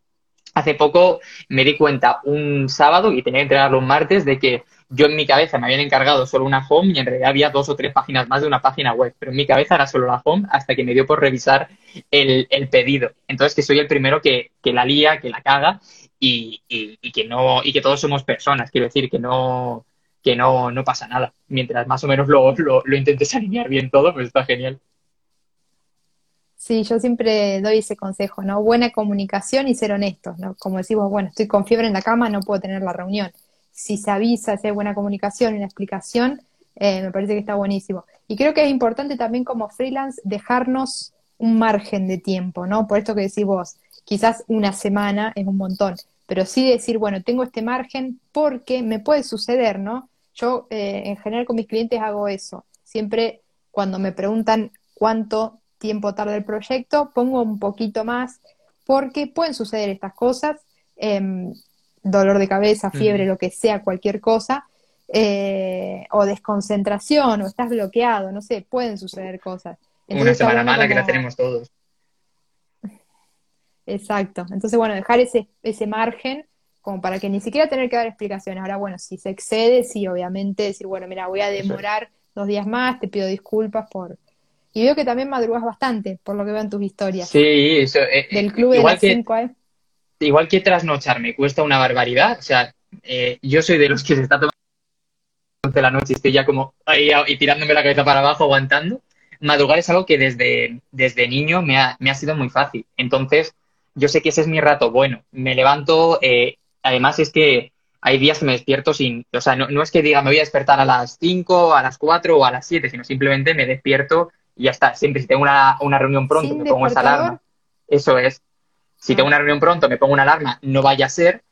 Hace poco me di cuenta un sábado y tenía que entregarlo un martes de que yo en mi cabeza me habían encargado solo una home y en realidad había dos o tres páginas más de una página web, pero en mi cabeza era solo la home hasta que me dio por revisar el, pedido. Entonces que soy el primero que, la lía, que la caga y, que no y que todos somos personas, quiero decir que no que no, no pasa nada. Mientras más o menos lo, lo, lo intentes alinear bien todo, pues está genial. Sí, yo siempre doy ese consejo, ¿no? Buena comunicación y ser honestos, ¿no? Como decimos, bueno, estoy con fiebre en la cama, no puedo tener la reunión si se avisa, si hay buena comunicación y una explicación, eh, me parece que está buenísimo. Y creo que es importante también como freelance dejarnos un margen de tiempo, ¿no? Por esto que decís vos, quizás una semana es un montón, pero sí decir, bueno, tengo este margen porque me puede suceder, ¿no? Yo eh, en general con mis clientes hago eso. Siempre cuando me preguntan cuánto tiempo tarda el proyecto, pongo un poquito más porque pueden suceder estas cosas. Em, dolor de cabeza, fiebre, lo que sea, cualquier cosa, eh, o desconcentración, o estás bloqueado, no sé, pueden suceder cosas. una semana mala que la tenemos todos. (laughs) Exacto. Entonces, bueno, dejar ese, ese margen como para que ni siquiera tener que dar explicaciones. Ahora, bueno, si se excede, sí, obviamente decir, bueno, mira, voy a demorar dos días más, te pido disculpas por... Y veo que también madrugas bastante, por lo que veo en tus historias. Sí, eso. Eh, Del club de las 5 ¿eh? Igual que trasnochar me cuesta una barbaridad. O sea, eh, yo soy de los que se está tomando de la noche y estoy ya como ahí y tirándome la cabeza para abajo, aguantando. Madrugar es algo que desde, desde niño me ha, me ha sido muy fácil. Entonces, yo sé que ese es mi rato bueno. Me levanto, eh, además es que hay días que me despierto sin, o sea, no, es que diga me voy a despertar a las 5, a las 4 o a las 7, sino simplemente me despierto y ya está. Siempre si tengo una, una reunión pronto, me pongo esa alarma. Eso es. Si tengo una reunión pronto, me pongo una alarma, no vaya a ser,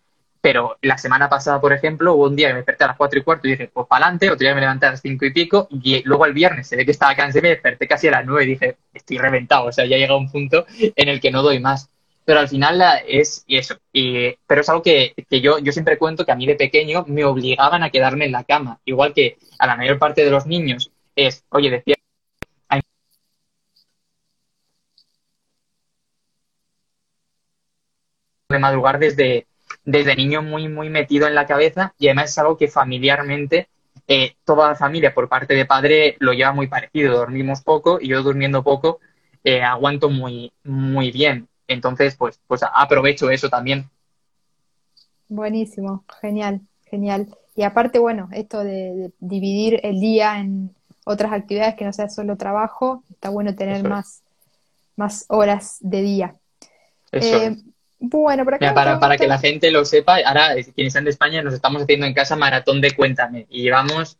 pero la semana pasada, por ejemplo, hubo un día que me desperté a las 4 y cuarto y dije, pues para adelante, otro día me levanté a las 5 y pico, y luego el viernes se ve que estaba cansado y me desperté casi a las 9 y dije, estoy reventado, o sea, ya llega un punto en el que no doy más pero al final es eso. Y, pero es algo que, yo, yo siempre cuento que a mí de pequeño me obligaban a quedarme en la cama, igual que a la mayor parte de los niños es, oye, decía de madrugar desde, desde niño muy, muy metido en la cabeza y además es algo que familiarmente eh, toda la familia por parte de padre lo lleva muy parecido. Dormimos poco y yo durmiendo poco eh, aguanto muy, muy bien. Entonces, pues, pues aprovecho eso también. Buenísimo, genial, genial. Y aparte, bueno, esto de, dividir el día en otras actividades que no sea solo trabajo, está bueno tener más, más horas de día. Eh, bueno, para, para que la gente lo sepa, ahora quienes están de España nos estamos haciendo en casa maratón de Cuéntame y llevamos,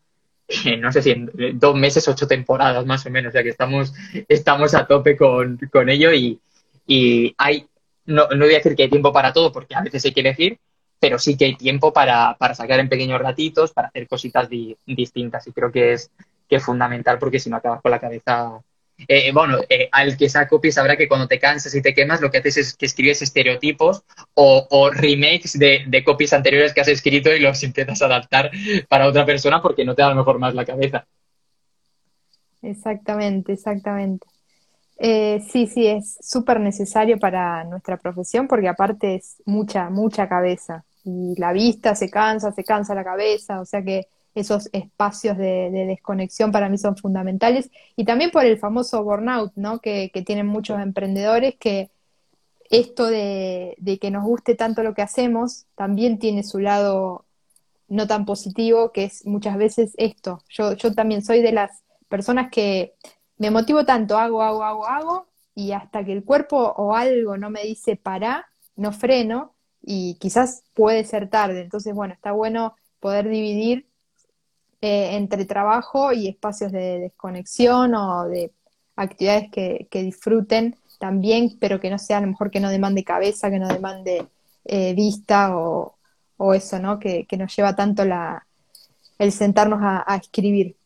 no sé si en dos meses, ocho temporadas más o menos, o sea que estamos, estamos a tope con, con ello y, y hay, no, no voy a decir que hay tiempo para todo, porque a veces hay que elegir, pero sí que hay tiempo para, para sacar en pequeños ratitos, para hacer cositas distintas. Y creo que es, que es fundamental, porque si no acabas con la cabeza. Eh, bueno, eh, al que sea copy sabrá que cuando te cansas y te quemas, lo que haces es que escribes estereotipos o, o remakes de, de, copies anteriores que has escrito y los a adaptar para otra persona porque no te da a lo mejor más la cabeza. Exactamente, exactamente. Eh, sí, sí, es súper necesario para nuestra profesión porque aparte es mucha, mucha cabeza y la vista se cansa, se cansa la cabeza, o sea que esos espacios de, desconexión para mí son fundamentales y también por el famoso burnout, ¿no? Que, tienen muchos emprendedores que esto de, de, que nos guste tanto lo que hacemos también tiene su lado no tan positivo, que es muchas veces esto. Yo, yo también soy de las personas que me motivo tanto, hago, hago, hago, hago, y hasta que el cuerpo o algo no me dice para, no freno, y quizás puede ser tarde. Entonces, bueno, está bueno poder dividir eh, entre trabajo y espacios de desconexión o de actividades que, disfruten también, pero que no sea a lo mejor que no demande cabeza, que no demande eh, vista o, eso, ¿no? Que, nos lleva tanto la, el sentarnos a escribir.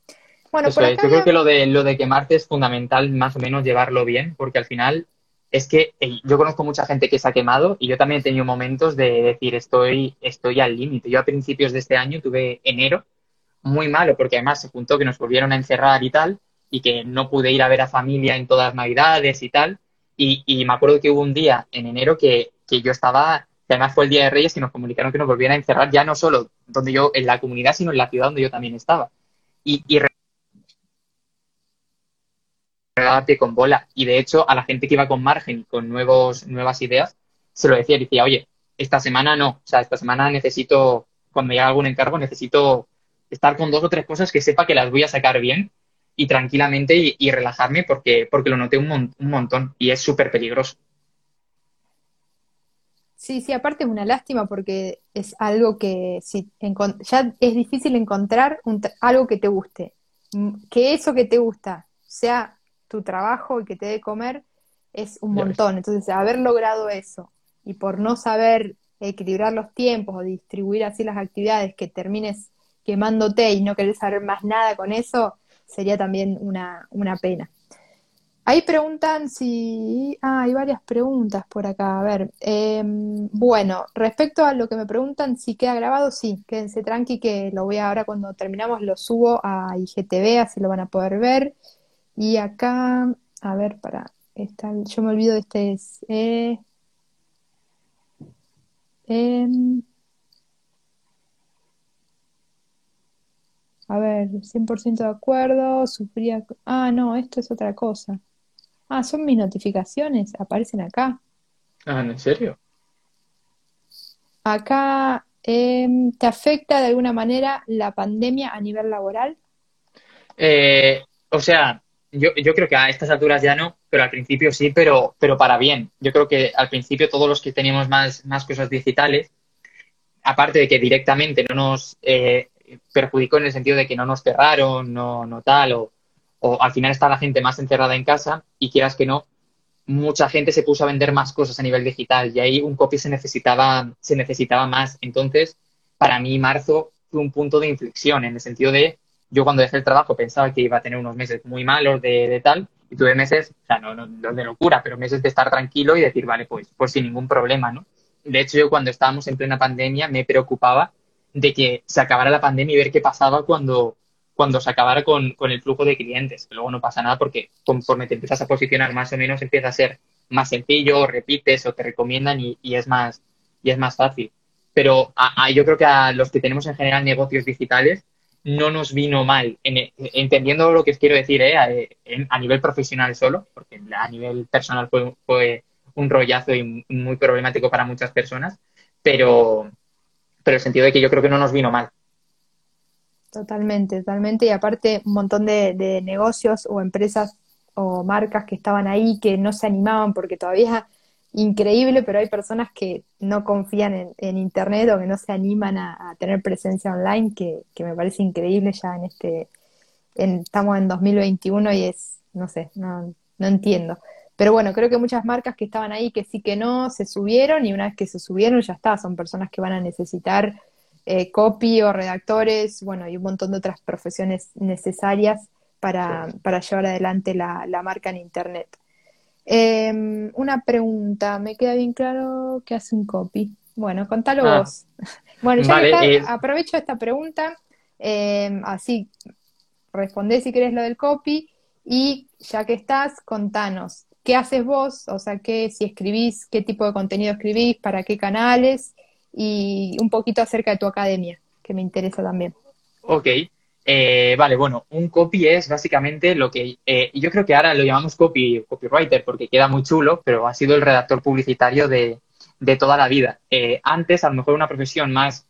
Bueno, Yo creo que lo de, lo de quemarte es fundamental más o menos llevarlo bien, porque al final es que eh, yo conozco mucha gente que se ha quemado y yo también he tenido momentos de decir estoy, estoy al límite. Yo a principios de este año tuve enero muy malo, porque además se juntó que nos volvieron a encerrar y tal, y que no pude ir a ver a familia en todas las navidades y tal. Y, me acuerdo que hubo un día en enero que, yo estaba, que además fue el Día de Reyes y nos comunicaron que nos volvieran a encerrar ya no solo donde yo, en la comunidad, sino en la ciudad donde yo también estaba. Y, y con bola. Y de hecho, a la gente que iba con margen con nuevos, nuevas ideas, se lo decía, decía, oye, esta semana no, o sea, esta semana necesito, cuando llega algún encargo, necesito estar con dos o tres cosas que sepa que las voy a sacar bien y tranquilamente y, relajarme porque, porque lo noté un, un montón y es súper peligroso. Sí, sí, aparte es una lástima porque es algo que si ya es difícil encontrar algo que te guste. Que eso que te gusta sea tu trabajo y que te dé comer es un montón. Entonces, haber logrado eso y por no saber equilibrar los tiempos o distribuir así las actividades que termines quemándote y no querer saber más nada con eso, sería también una, una pena. Ahí preguntan si... Ah, hay varias preguntas por acá. A ver, em, bueno, respecto a lo que me preguntan si queda grabado, sí, quédense tranqui que lo voy a ahora cuando terminamos lo subo a IGTV, así lo van a poder ver. Y acá a ver, para, esta, yo me olvido de este, es, eh, em, a ver, 100% de acuerdo, sufría, ah, no, esto es otra cosa. Ah, son mis notificaciones, aparecen acá. Ah, ¿en serio? Acá, em, ¿te afecta de alguna manera la pandemia a nivel laboral? Eh, o sea, yo, yo creo que a estas alturas ya no, pero al principio sí, pero, pero para bien. Yo creo que al principio todos los que teníamos más, más cosas digitales, aparte de que directamente no nos eh, perjudicó en el sentido de que no nos cerraron, no, no tal, o, o al final está la gente más encerrada en casa y quieras que no, mucha gente se puso a vender más cosas a nivel digital y ahí un copy se necesitaba, se necesitaba más. Entonces, para mí marzo fue un punto de inflexión en el sentido de yo cuando dejé el trabajo pensaba que iba a tener unos meses muy malos de, tal y tuve meses, o sea, no, no, de locura, pero meses de estar tranquilo y decir, vale, pues, pues sin ningún problema, ¿no? De hecho, yo cuando estábamos en plena pandemia me preocupaba de que se acabara la pandemia y ver qué pasaba cuando, cuando se acabara con, con el flujo de clientes. Luego no pasa nada porque conforme te empiezas a posicionar más o menos empieza a ser más sencillo, repites o te recomiendan y, y es, más, y es más fácil. Pero a, yo creo que a los que tenemos en general negocios digitales no nos vino mal, en, entendiendo lo que quiero decir ¿eh? a, nivel profesional solo, porque a nivel personal fue, fue un rollazo y muy problemático para muchas personas, pero, pero el sentido de que yo creo que no nos vino mal. Totalmente, totalmente. Y aparte, un montón de, de, negocios o empresas o marcas que estaban ahí que no se animaban porque todavía increíble, pero hay personas que no confían en, Internet o que no se animan a, tener presencia online, que, me parece increíble ya en este, estamos en 2021 y es, no sé, no, no entiendo. Pero bueno, creo que muchas marcas que estaban ahí, que sí que no, se subieron y una vez que se subieron ya está, son personas que van a necesitar eh, copy o redactores, bueno, y un montón de otras profesiones necesarias para, para llevar adelante la, la marca en Internet. Em, una pregunta, me queda bien claro que hace un copy. Bueno, contalo ah. vos. (laughs) Bueno, ya que aprovecho esta pregunta, em, así respondés si querés lo del copy y ya que estás, contanos, ¿qué haces vos? O sea, qué, si escribís, qué tipo de contenido escribís, para qué canales y un poquito acerca de tu academia, que me interesa también. Ok, eh, vale, bueno, un copy es básicamente lo que eh, yo creo que ahora lo llamamos copy, copywriter porque queda muy chulo, pero ha sido el redactor publicitario de, de toda la vida. Eh, antes, a lo mejor una profesión más,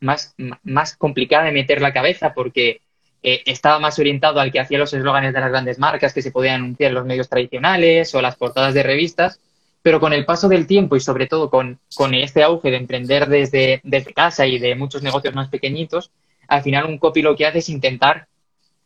más, más complicada de meter la cabeza porque eh, estaba más orientado al que hacía los eslóganes de las grandes marcas que se podían anunciar en los medios tradicionales o las portadas de revistas, pero con el paso del tiempo y sobre todo con, con este auge de emprender desde, desde casa y de muchos negocios más pequeñitos, al final un copy lo que hace es intentar,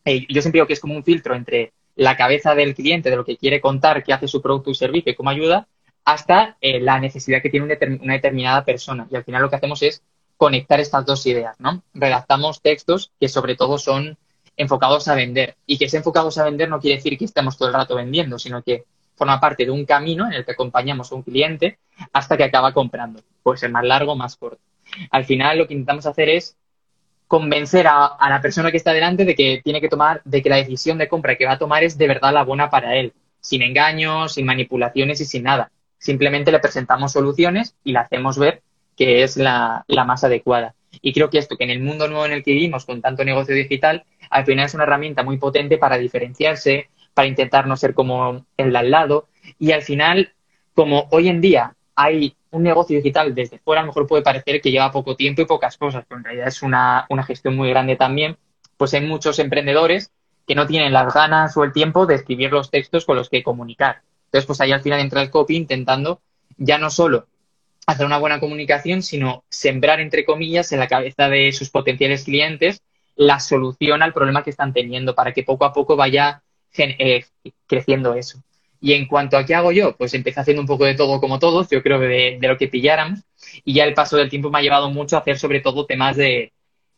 eh, yo siempre digo que es como un filtro entre la cabeza del cliente, de lo que quiere contar, qué hace su producto y servicio y cómo ayuda, hasta eh, la necesidad que tiene una determinada persona. Y al final lo que hacemos es conectar estas dos ideas, ¿no? Redactamos textos que sobre todo son enfocados a vender. Y que sea enfocados a vender no quiere decir que estemos todo el rato vendiendo, sino que forma parte de un camino en el que acompañamos a un cliente hasta que acaba comprando. Puede ser más largo, más corto. Al final lo que intentamos hacer es convencer a, la persona que está delante de que tiene que tomar, de que la decisión de compra que va a tomar es de verdad la buena para él, sin engaños, sin manipulaciones y sin nada. Simplemente le presentamos soluciones y le hacemos ver que es la, la más adecuada. Y creo que esto, que en el mundo nuevo en el que vivimos, con tanto negocio digital, al final es una herramienta muy potente para diferenciarse, para intentar no ser como el de al lado. Y al final, como hoy en día hay un negocio digital desde fuera a lo mejor puede parecer que lleva poco tiempo y pocas cosas, pero en realidad es una, gestión muy grande también, pues hay muchos emprendedores que no tienen las ganas o el tiempo de escribir los textos con los que comunicar. Entonces, pues ahí al final entra el copy intentando ya no solo hacer una buena comunicación, sino sembrar, entre comillas, en la cabeza de sus potenciales clientes la solución al problema que están teniendo para que poco a poco vaya eh, creciendo eso. Y en cuanto a qué hago yo, pues empecé haciendo un poco de todo como todos, yo creo de, de lo que pilláramos. Y ya el paso del tiempo me ha llevado mucho a hacer sobre todo temas de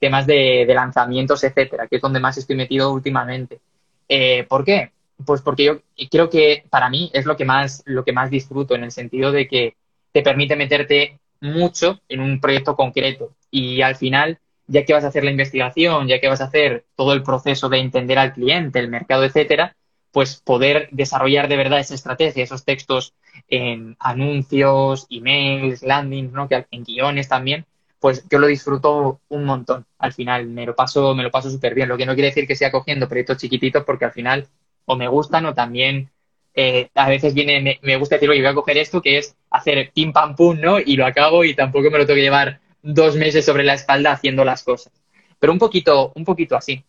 temas de, lanzamientos, etcétera, que es donde más estoy metido últimamente. Eh, ¿Por qué? Pues porque yo creo que para mí es lo que más, lo que más disfruto, en el sentido de que te permite meterte mucho en un proyecto concreto. Y al final, ya que vas a hacer la investigación, ya que vas a hacer todo el proceso de entender al cliente, el mercado, etcétera, pues poder desarrollar de verdad esa estrategia, esos textos en anuncios, emails, landings, ¿no? Que en guiones también, pues yo lo disfruto un montón. Al final me lo paso, me lo paso súper bien. Lo que no quiere decir que sea cogiendo proyectos chiquititos, porque al final o me gustan o también eh, a veces viene, me, gusta decir, oye, voy a coger esto, que es hacer pim pam pum, ¿no? Y lo acabo y tampoco me lo tengo que llevar dos meses sobre la espalda haciendo las cosas. Pero un poquito, un poquito así.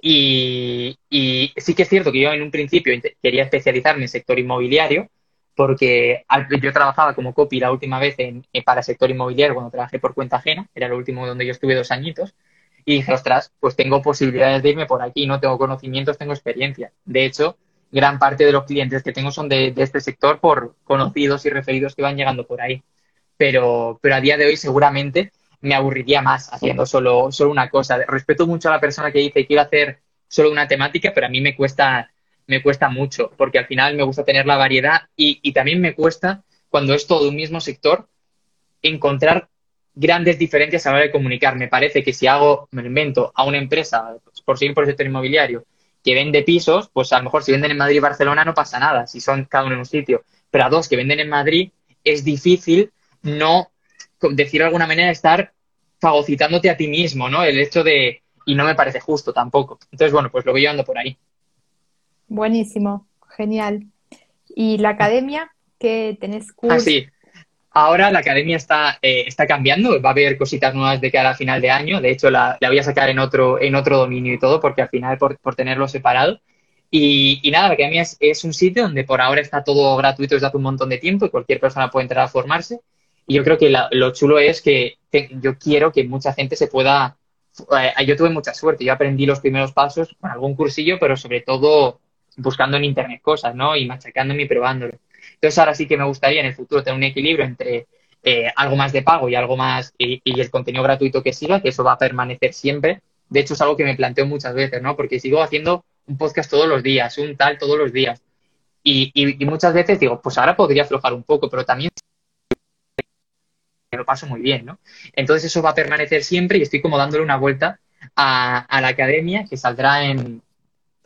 Y, sí que es cierto que yo en un principio quería especializarme en sector inmobiliario, porque yo trabajaba como copy la última vez en, para el sector inmobiliario cuando trabajé por cuenta ajena, era lo último donde yo estuve dos añitos, y dije, ostras, pues tengo posibilidades de irme por aquí, no tengo conocimientos, tengo experiencia. De hecho, gran parte de los clientes que tengo son de, este sector por conocidos y referidos que van llegando por ahí. Pero, pero a día de hoy seguramente me aburriría más haciendo solo, solo una cosa. Respeto mucho a la persona que dice quiero hacer solo una temática, pero a mí me cuesta, me cuesta mucho, porque al final me gusta tener la variedad y, y también me cuesta, cuando es todo un mismo sector, encontrar grandes diferencias a la hora de comunicar. Me parece que si hago, me invento, a una empresa, por seguir por el sector inmobiliario, que vende pisos, pues a lo mejor si venden en Madrid y Barcelona no pasa nada, si son cada uno en un sitio. Pero a dos que venden en Madrid es difícil no decir de alguna manera, estar fagocitándote a ti mismo, ¿no? El hecho de, y no me parece justo tampoco. Entonces, bueno, pues lo voy llevando por ahí. Buenísimo, genial. ¿Y la academia? ¿Qué tenés cursos? Ah, sí. Ahora la academia está, eh, está cambiando, va a haber cositas nuevas de cara a final de año. De hecho, la, la, voy a sacar en otro, en otro dominio y todo, porque al final por, por tenerlo separado. Y, y, nada, la academia es, es, un sitio donde por ahora está todo gratuito desde hace un montón de tiempo y cualquier persona puede entrar a formarse. Y yo creo que lo chulo es que yo quiero que mucha gente se pueda... Eh, yo tuve mucha suerte, yo aprendí los primeros pasos con algún cursillo, pero sobre todo buscando en Internet cosas, ¿no? Y machacándome y probándolo. Entonces ahora sí que me gustaría en el futuro tener un equilibrio entre eh, algo más de pago y algo más y, y, el contenido gratuito que siga, que eso va a permanecer siempre. De hecho, es algo que me planteo muchas veces, ¿no? Porque sigo haciendo un podcast todos los días, un tal todos los días. Y, y, y muchas veces digo, pues ahora podría aflojar un poco, pero también lo paso muy bien, ¿no? Entonces eso va a permanecer siempre y estoy como dándole una vuelta a, la academia que saldrá en...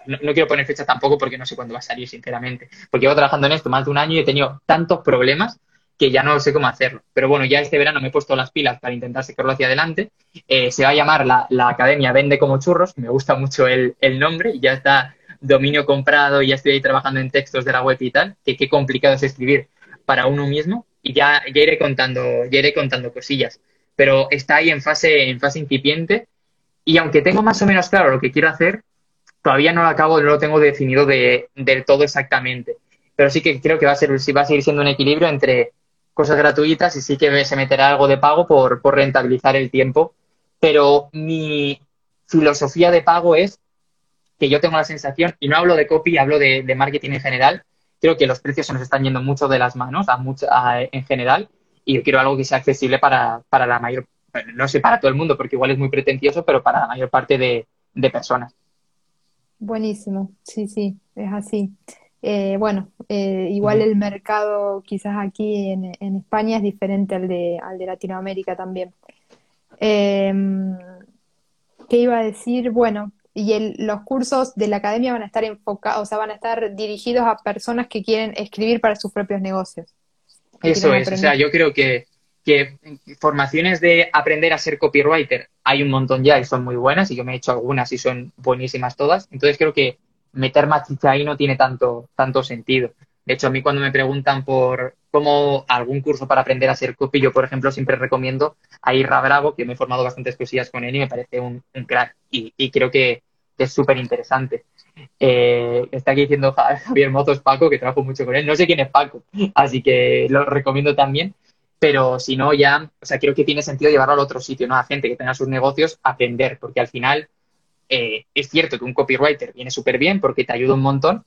No, quiero poner fecha tampoco porque no sé cuándo va a salir, sinceramente. Porque llevo trabajando en esto más de un año y he tenido tantos problemas que ya no sé cómo hacerlo. Pero bueno, ya este verano me he puesto las pilas para intentar sacarlo hacia adelante. Eh, se va a llamar la, Academia Vende como Churros. Me gusta mucho el, nombre ya está dominio comprado y ya estoy ahí trabajando en textos de la web y tal. Que qué complicado es escribir para uno mismo y ya, ya iré contando, ya iré contando cosillas. Pero está ahí en fase, en fase incipiente y aunque tengo más o menos claro lo que quiero hacer, todavía no lo acabo, no lo tengo definido de, del todo exactamente. Pero sí que creo que va a ser, va a seguir siendo un equilibrio entre cosas gratuitas y sí que se meterá algo de pago por, por rentabilizar el tiempo. Pero mi filosofía de pago es que yo tengo la sensación, y no hablo de copy, hablo de, de marketing en general, creo que los precios se nos están yendo mucho de las manos a a, en general y yo quiero algo que sea accesible para, para la mayor, no sé, para todo el mundo, porque igual es muy pretencioso, pero para la mayor parte de, de personas. Buenísimo, sí, sí, es así. Eh, bueno, eh, igual el mercado quizás aquí en, en, España es diferente al de, al de Latinoamérica también. Eh, ¿Qué iba a decir? Bueno, y el, los cursos de la academia van a estar enfocados, o sea, van a estar dirigidos a personas que quieren escribir para sus propios negocios. Eso es, o sea, yo creo que, que formaciones de aprender a ser copywriter hay un montón ya y son muy buenas, y yo me he hecho algunas y son buenísimas todas. Entonces creo que meter más chicha ahí no tiene tanto, tanto sentido. De hecho, a mí cuando me preguntan por cómo algún curso para aprender a ser copy, yo, por ejemplo, siempre recomiendo a Irra Bravo, que me he formado bastantes cosillas con él y me parece un, un crack. Y, y, creo que es súper interesante. Eh, está aquí diciendo Javier Mozos Paco, que trabajo mucho con él. No sé quién es Paco, así que lo recomiendo también. Pero si no, ya, o sea, creo que tiene sentido llevarlo al otro sitio, ¿no? A gente que tenga sus negocios, aprender, porque al final eh, es cierto que un copywriter viene súper bien porque te ayuda un montón,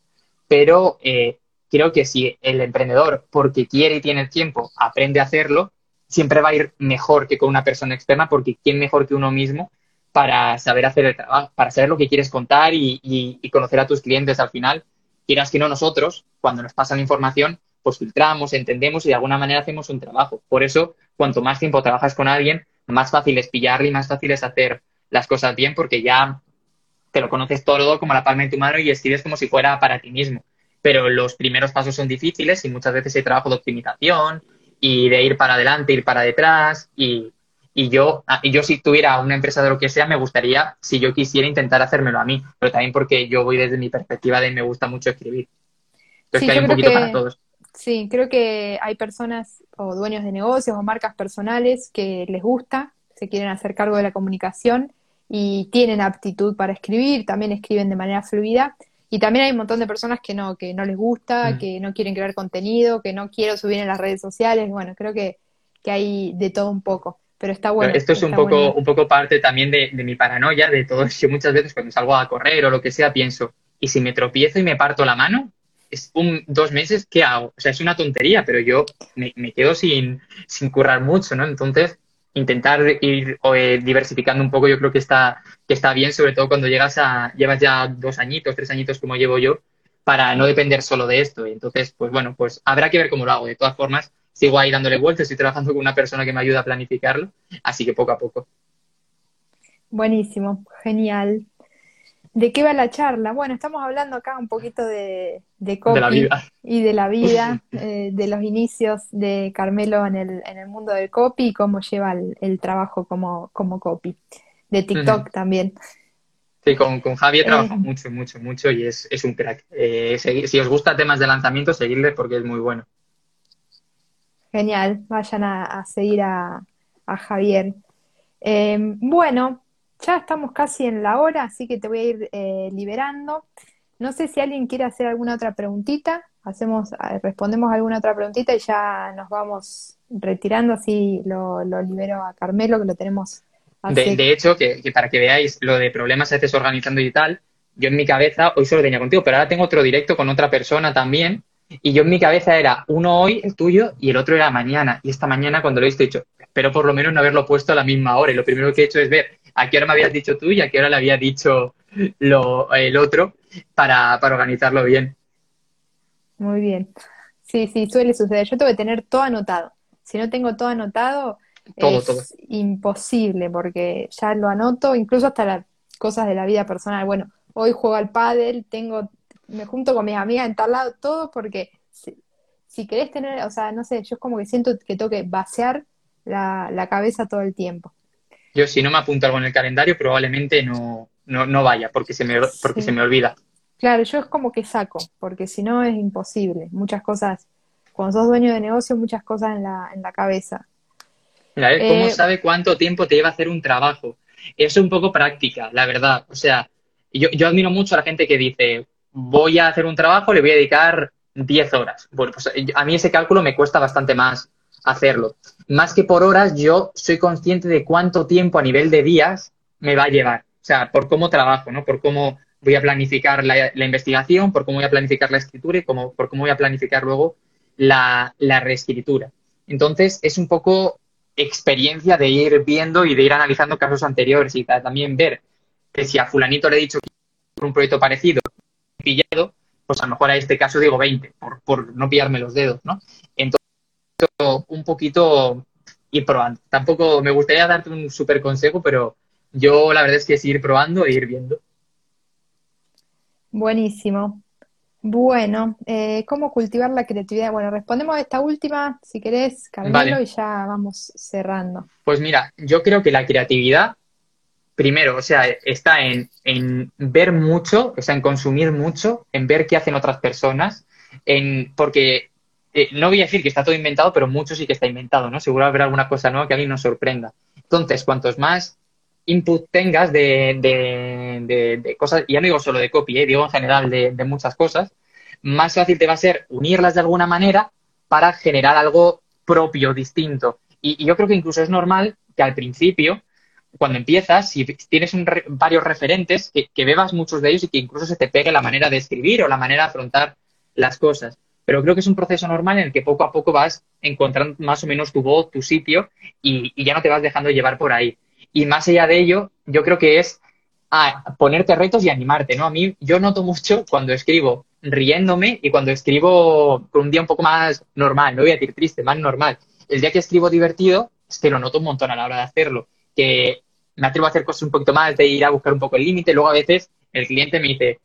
pero eh, creo que si el emprendedor, porque quiere y tiene el tiempo, aprende a hacerlo, siempre va a ir mejor que con una persona externa, porque ¿quién mejor que uno mismo para saber hacer el trabajo, para saber lo que quieres contar y, conocer a tus clientes al final? Quieras que no nosotros, cuando nos pasan la información, pues filtramos, entendemos y de alguna manera hacemos un trabajo. Por eso, cuanto más tiempo trabajas con alguien, más fácil es pillarle y más fácil es hacer las cosas bien porque ya te lo conoces todo como la palma de tu mano y escribes como si fuera para ti mismo. Pero los primeros pasos son difíciles y muchas veces hay trabajo de optimización y de ir para adelante, ir para detrás y, y yo, ah, y yo si tuviera una empresa de lo que sea, me gustaría, si yo quisiera, intentar hacérmelo a mí, pero también porque yo voy desde mi perspectiva de me gusta mucho escribir. Entonces que hay un poquito para todos. Sí, creo que hay personas o dueños de negocios o marcas personales que les gusta, se quieren hacer cargo de la comunicación y tienen aptitud para escribir, también escriben de manera fluida. Y también hay un montón de personas que no, que no les gusta, mm. que no quieren crear contenido, que no quiero subir en las redes sociales. Bueno, creo que, que hay de todo un poco. Pero está bueno. esto es un poco, un poco parte también de, de mi paranoia, de todo. (laughs) Yo muchas veces cuando salgo a correr o lo que sea, pienso, ¿y si me tropiezo y me parto la mano? es un, dos meses, ¿qué hago? O sea, es una tontería, pero yo me, quedo sin, sin currar mucho, ¿no? Entonces, intentar ir eh, diversificando un poco, yo creo que está, que está bien, sobre todo cuando llegas a, llevas ya dos añitos, tres añitos como llevo yo, para no depender solo de esto. Y entonces, pues bueno, pues habrá que ver cómo lo hago. De todas formas, sigo ahí dándole vueltas, estoy trabajando con una persona que me ayuda a planificarlo, así que poco a poco. Buenísimo, genial. ¿De qué va la charla? Bueno, estamos hablando acá un poquito de, de copy y de la vida, (laughs) eh, de los inicios de Carmelo en el, en el mundo del copy y cómo lleva el, trabajo como, como copy. De TikTok también. Sí, con, con Javier trabaja eh. mucho, mucho, mucho y es, un crack. Eh, si os gusta temas de lanzamiento, seguirle porque es muy bueno. Genial, vayan a, seguir a, Javier. bueno, ya estamos casi en la hora, así que te voy a ir eh, liberando. No sé si alguien quiere hacer alguna otra preguntita. Hacemos, respondemos alguna otra preguntita y ya nos vamos retirando, así lo, libero a Carmelo, que lo tenemos. De, hecho, que, para que veáis lo de problemas a veces organizando y tal, yo en mi cabeza, hoy solo tenía contigo, pero ahora tengo otro directo con otra persona también, y yo en mi cabeza era uno hoy, el tuyo, y el otro era mañana. Y esta mañana, cuando lo he visto, he dicho, espero por lo menos no haberlo puesto a la misma hora. Y lo primero que he hecho es ver a qué hora me habías dicho tú y a qué hora le había dicho lo, el otro para, organizarlo bien. Muy bien. Sí, sí, suele suceder. Yo tengo que tener todo anotado. Si no tengo todo anotado, es imposible porque ya lo anoto, incluso hasta las cosas de la vida personal. Bueno, hoy juego al pádel, tengo, me junto con mis amigas en tal lado, todo porque si, si querés tener, o sea, no sé, yo es como que siento que tengo que vaciar la, la cabeza todo el tiempo. Yo si no me apunto algo en el calendario, probablemente no, no, vaya, porque, se me, porque se me olvida. Claro, yo es como que saco, porque si no es imposible. Muchas cosas, cuando sos dueño de negocio, muchas cosas en la, en la cabeza. Mira, ¿cómo eh, sabe cuánto tiempo te lleva hacer un trabajo? Es un poco práctica, la verdad. O sea, yo, yo admiro mucho a la gente que dice, voy a hacer un trabajo, le voy a dedicar 10 horas. Bueno, pues a mí ese cálculo me cuesta bastante más hacerlo. Más que por horas, yo soy consciente de cuánto tiempo a nivel de días me va a llevar. O sea, por cómo trabajo, ¿no? Por cómo voy a planificar la, investigación, por cómo voy a planificar la escritura y cómo, por cómo voy a planificar luego la, la reescritura. Entonces, es un poco experiencia de ir viendo y de ir analizando casos anteriores y también ver que si a fulanito le he dicho que un proyecto parecido pillado, pues a lo mejor a este caso digo 20, por, por no pillarme los dedos, ¿no? Entonces, un poquito ir probando. Tampoco me gustaría darte un súper consejo, pero yo la verdad es que es ir probando e ir viendo. Buenísimo. Bueno, eh, ¿cómo cultivar la creatividad? Bueno, respondemos a esta última, si querés, Carmelo, y ya vamos cerrando. Pues mira, yo creo que la creatividad, primero, o sea, está en, en ver mucho, o sea, en consumir mucho, en ver qué hacen otras personas, en, porque eh, no voy a decir que está todo inventado, pero mucho sí que está inventado, ¿no? Seguro habrá alguna cosa nueva que alguien nos sorprenda. Entonces, cuantos más input tengas de, de, cosas, y ya no digo solo de copy, ¿eh? digo en general de, muchas cosas, más fácil te va a ser unirlas de alguna manera para generar algo propio, distinto. Y, yo creo que incluso es normal que al principio, cuando empiezas, si tienes varios referentes, que, bebas muchos de ellos y que incluso se te pegue la manera de escribir o la manera de afrontar las cosas. Pero creo que es un proceso normal en el que poco a poco vas encontrando más o menos tu voz, tu sitio y, ya no te vas dejando llevar por ahí. Y más allá de ello, yo creo que es ah, ponerte retos y animarte, ¿no? A mí yo noto mucho cuando escribo riéndome y cuando escribo con un día un poco más normal, no voy a decir triste, más normal. El día que escribo divertido, es que lo noto un montón a la hora de hacerlo, que me atrevo a hacer cosas un poquito más, de ir a buscar un poco el límite, luego a veces El cliente me dice,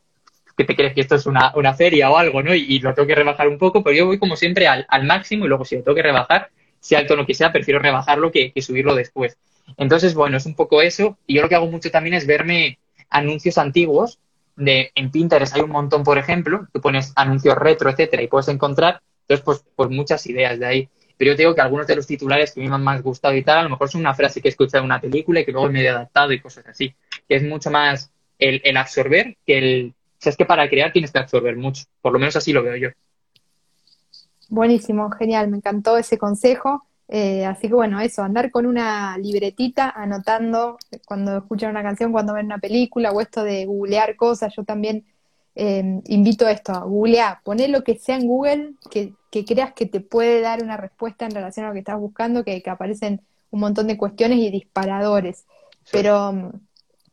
¿qué te crees que esto es una, una feria o algo, no? Y, lo tengo que rebajar un poco, pero yo voy como siempre al, al, máximo y luego si lo tengo que rebajar, sea el tono que sea, prefiero rebajarlo que, que subirlo después. Entonces, bueno, es un poco eso. Y yo lo que hago mucho también es verme anuncios antiguos. De, en Pinterest hay un montón, por ejemplo, tú pones anuncios retro, etcétera, y puedes encontrar, entonces, pues muchas ideas de ahí. Pero yo te digo que algunos de los titulares que a me han más gustado y tal, a lo mejor son una frase que he escuchado en una película y que luego me he adaptado y cosas así. Que es mucho más el, el absorber que el, sea, es que para crear tienes que absorber mucho, por lo menos así lo veo yo. Buenísimo, genial, me encantó ese consejo. Eh, así que bueno, eso, andar con una libretita anotando cuando escuchan una canción, cuando ven una película o esto de googlear cosas, yo también eh, invito a esto, a googlear, poner lo que sea en Google que, creas que te puede dar una respuesta en relación a lo que estás buscando, que, aparecen un montón de cuestiones y disparadores. Pero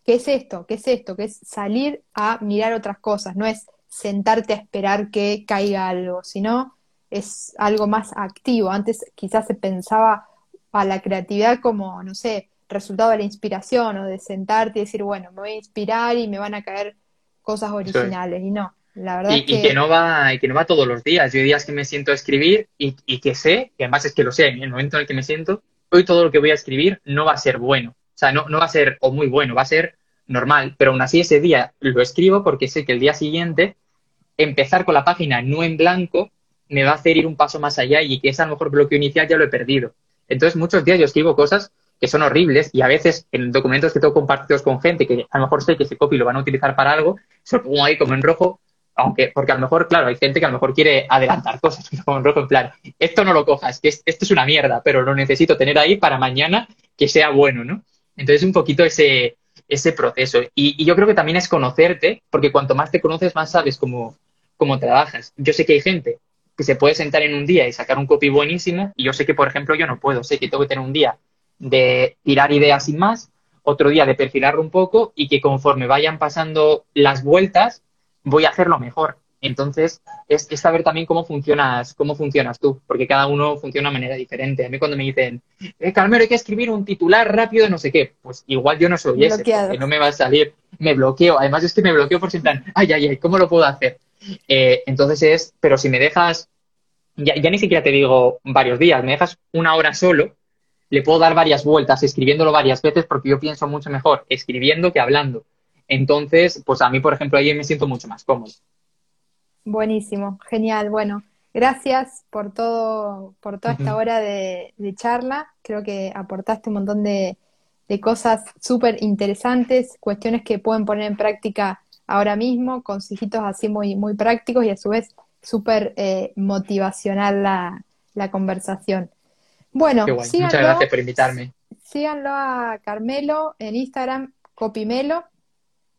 ¿Qué es esto? ¿Qué es esto? Que es salir a mirar otras cosas, no es sentarte a esperar que caiga algo, sino es algo más activo. Antes quizás se pensaba a la creatividad como, no sé, resultado de la inspiración o de sentarte y decir, bueno, me voy a inspirar y me van a caer cosas originales. Y no, la verdad y, que... no va, y que no va todos los días. Yo hay días que me siento a escribir y, y que sé, que además es que lo sé, en el momento en el que me siento, hoy todo lo que voy a escribir no va a ser bueno. O sea, no, no va a ser o muy bueno, va a ser normal, pero aún así ese día lo escribo porque sé que el día siguiente empezar con la página no en blanco me va a hacer ir un paso más allá y que ese a lo mejor bloqueo inicial ya lo he perdido. Entonces muchos días yo escribo cosas que son horribles y a veces en documentos que tengo compartidos con gente que a lo mejor sé que ese copy lo van a utilizar para algo, se lo pongo ahí como en rojo, aunque, porque a lo mejor, claro, hay gente que a lo mejor quiere adelantar cosas (laughs) como en rojo, en plan, esto no lo cojas, que esto es una mierda, pero lo necesito tener ahí para mañana que sea bueno, ¿no? Entonces un poquito ese, ese proceso. Y, yo creo que también es conocerte, porque cuanto más te conoces, más sabes cómo, cómo trabajas. Yo sé que hay gente que se puede sentar en un día y sacar un copy buenísimo, y yo sé que, por ejemplo, yo no puedo. Sé que tengo que tener un día de tirar ideas sin más, otro día de perfilarlo un poco, y que conforme vayan pasando las vueltas, voy a hacerlo mejor. Entonces, es, saber también cómo funcionas, cómo funcionas tú, porque cada uno funciona de manera diferente. A mí cuando me dicen, eh, Carmelo, hay que escribir un titular rápido de no sé qué, pues igual yo no soy ese, porque no me va a salir, me bloqueo. Además es que me bloqueo por si tan, ay, ay, ay, ¿cómo lo puedo hacer? Eh, entonces es, pero si me dejas, ya, ya ni siquiera te digo varios días, me dejas una hora solo, le puedo dar varias vueltas escribiéndolo varias veces porque yo pienso mucho mejor escribiendo que hablando. Entonces, pues a mí, por ejemplo, ahí me siento mucho más cómodo. Buenísimo, genial. Bueno, gracias por todo, por toda esta hora de, charla. Creo que aportaste un montón de, cosas súper interesantes, cuestiones que pueden poner en práctica ahora mismo, consejitos así muy, muy prácticos y a su vez súper eh, motivacional la, la, conversación. Bueno, muchas gracias por invitarme. Síganlo a Carmelo en Instagram, Copimelo,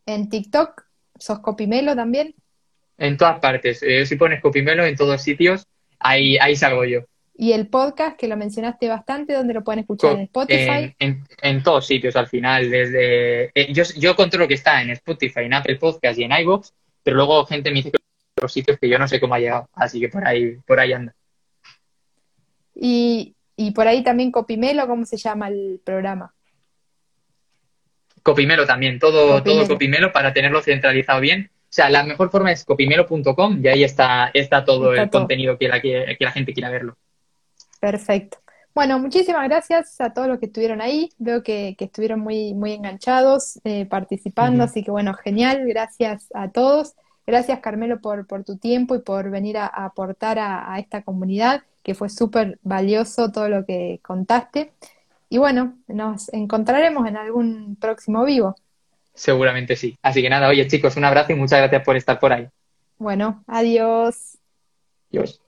en TikTok, sos Copimelo también. En todas partes. Eh, si pones Copimelo en todos sitios, ahí, ahí salgo yo. Y el podcast, que lo mencionaste bastante, ¿dónde lo pueden escuchar? ¿En Spotify? En, todos sitios al final. desde eh, yo, yo controlo que está en Spotify, en Apple Podcast y en iVoox, pero luego gente me dice que los sitios que yo no sé cómo ha llegado. Así que por ahí, por ahí anda. Y, y por ahí también Copimelo, ¿cómo se llama el programa? Copimelo también, todo todo Copimelo para tenerlo centralizado bien o sea, la mejor forma es copimelo.com y ahí está, está todo el contenido que la, que, la gente quiera verlo. Perfecto. Bueno, muchísimas gracias a todos los que estuvieron ahí. Veo que, estuvieron muy, muy enganchados, eh, participando, así que bueno, genial. Gracias a todos. Gracias, Carmelo, por, por tu tiempo y por venir a, aportar a, esta comunidad, que fue súper valioso todo lo que contaste. Y bueno, nos encontraremos en algún próximo vivo. Seguramente sí. Así que nada, oye chicos, un abrazo y muchas gracias por estar por ahí. Bueno, adiós. Adiós.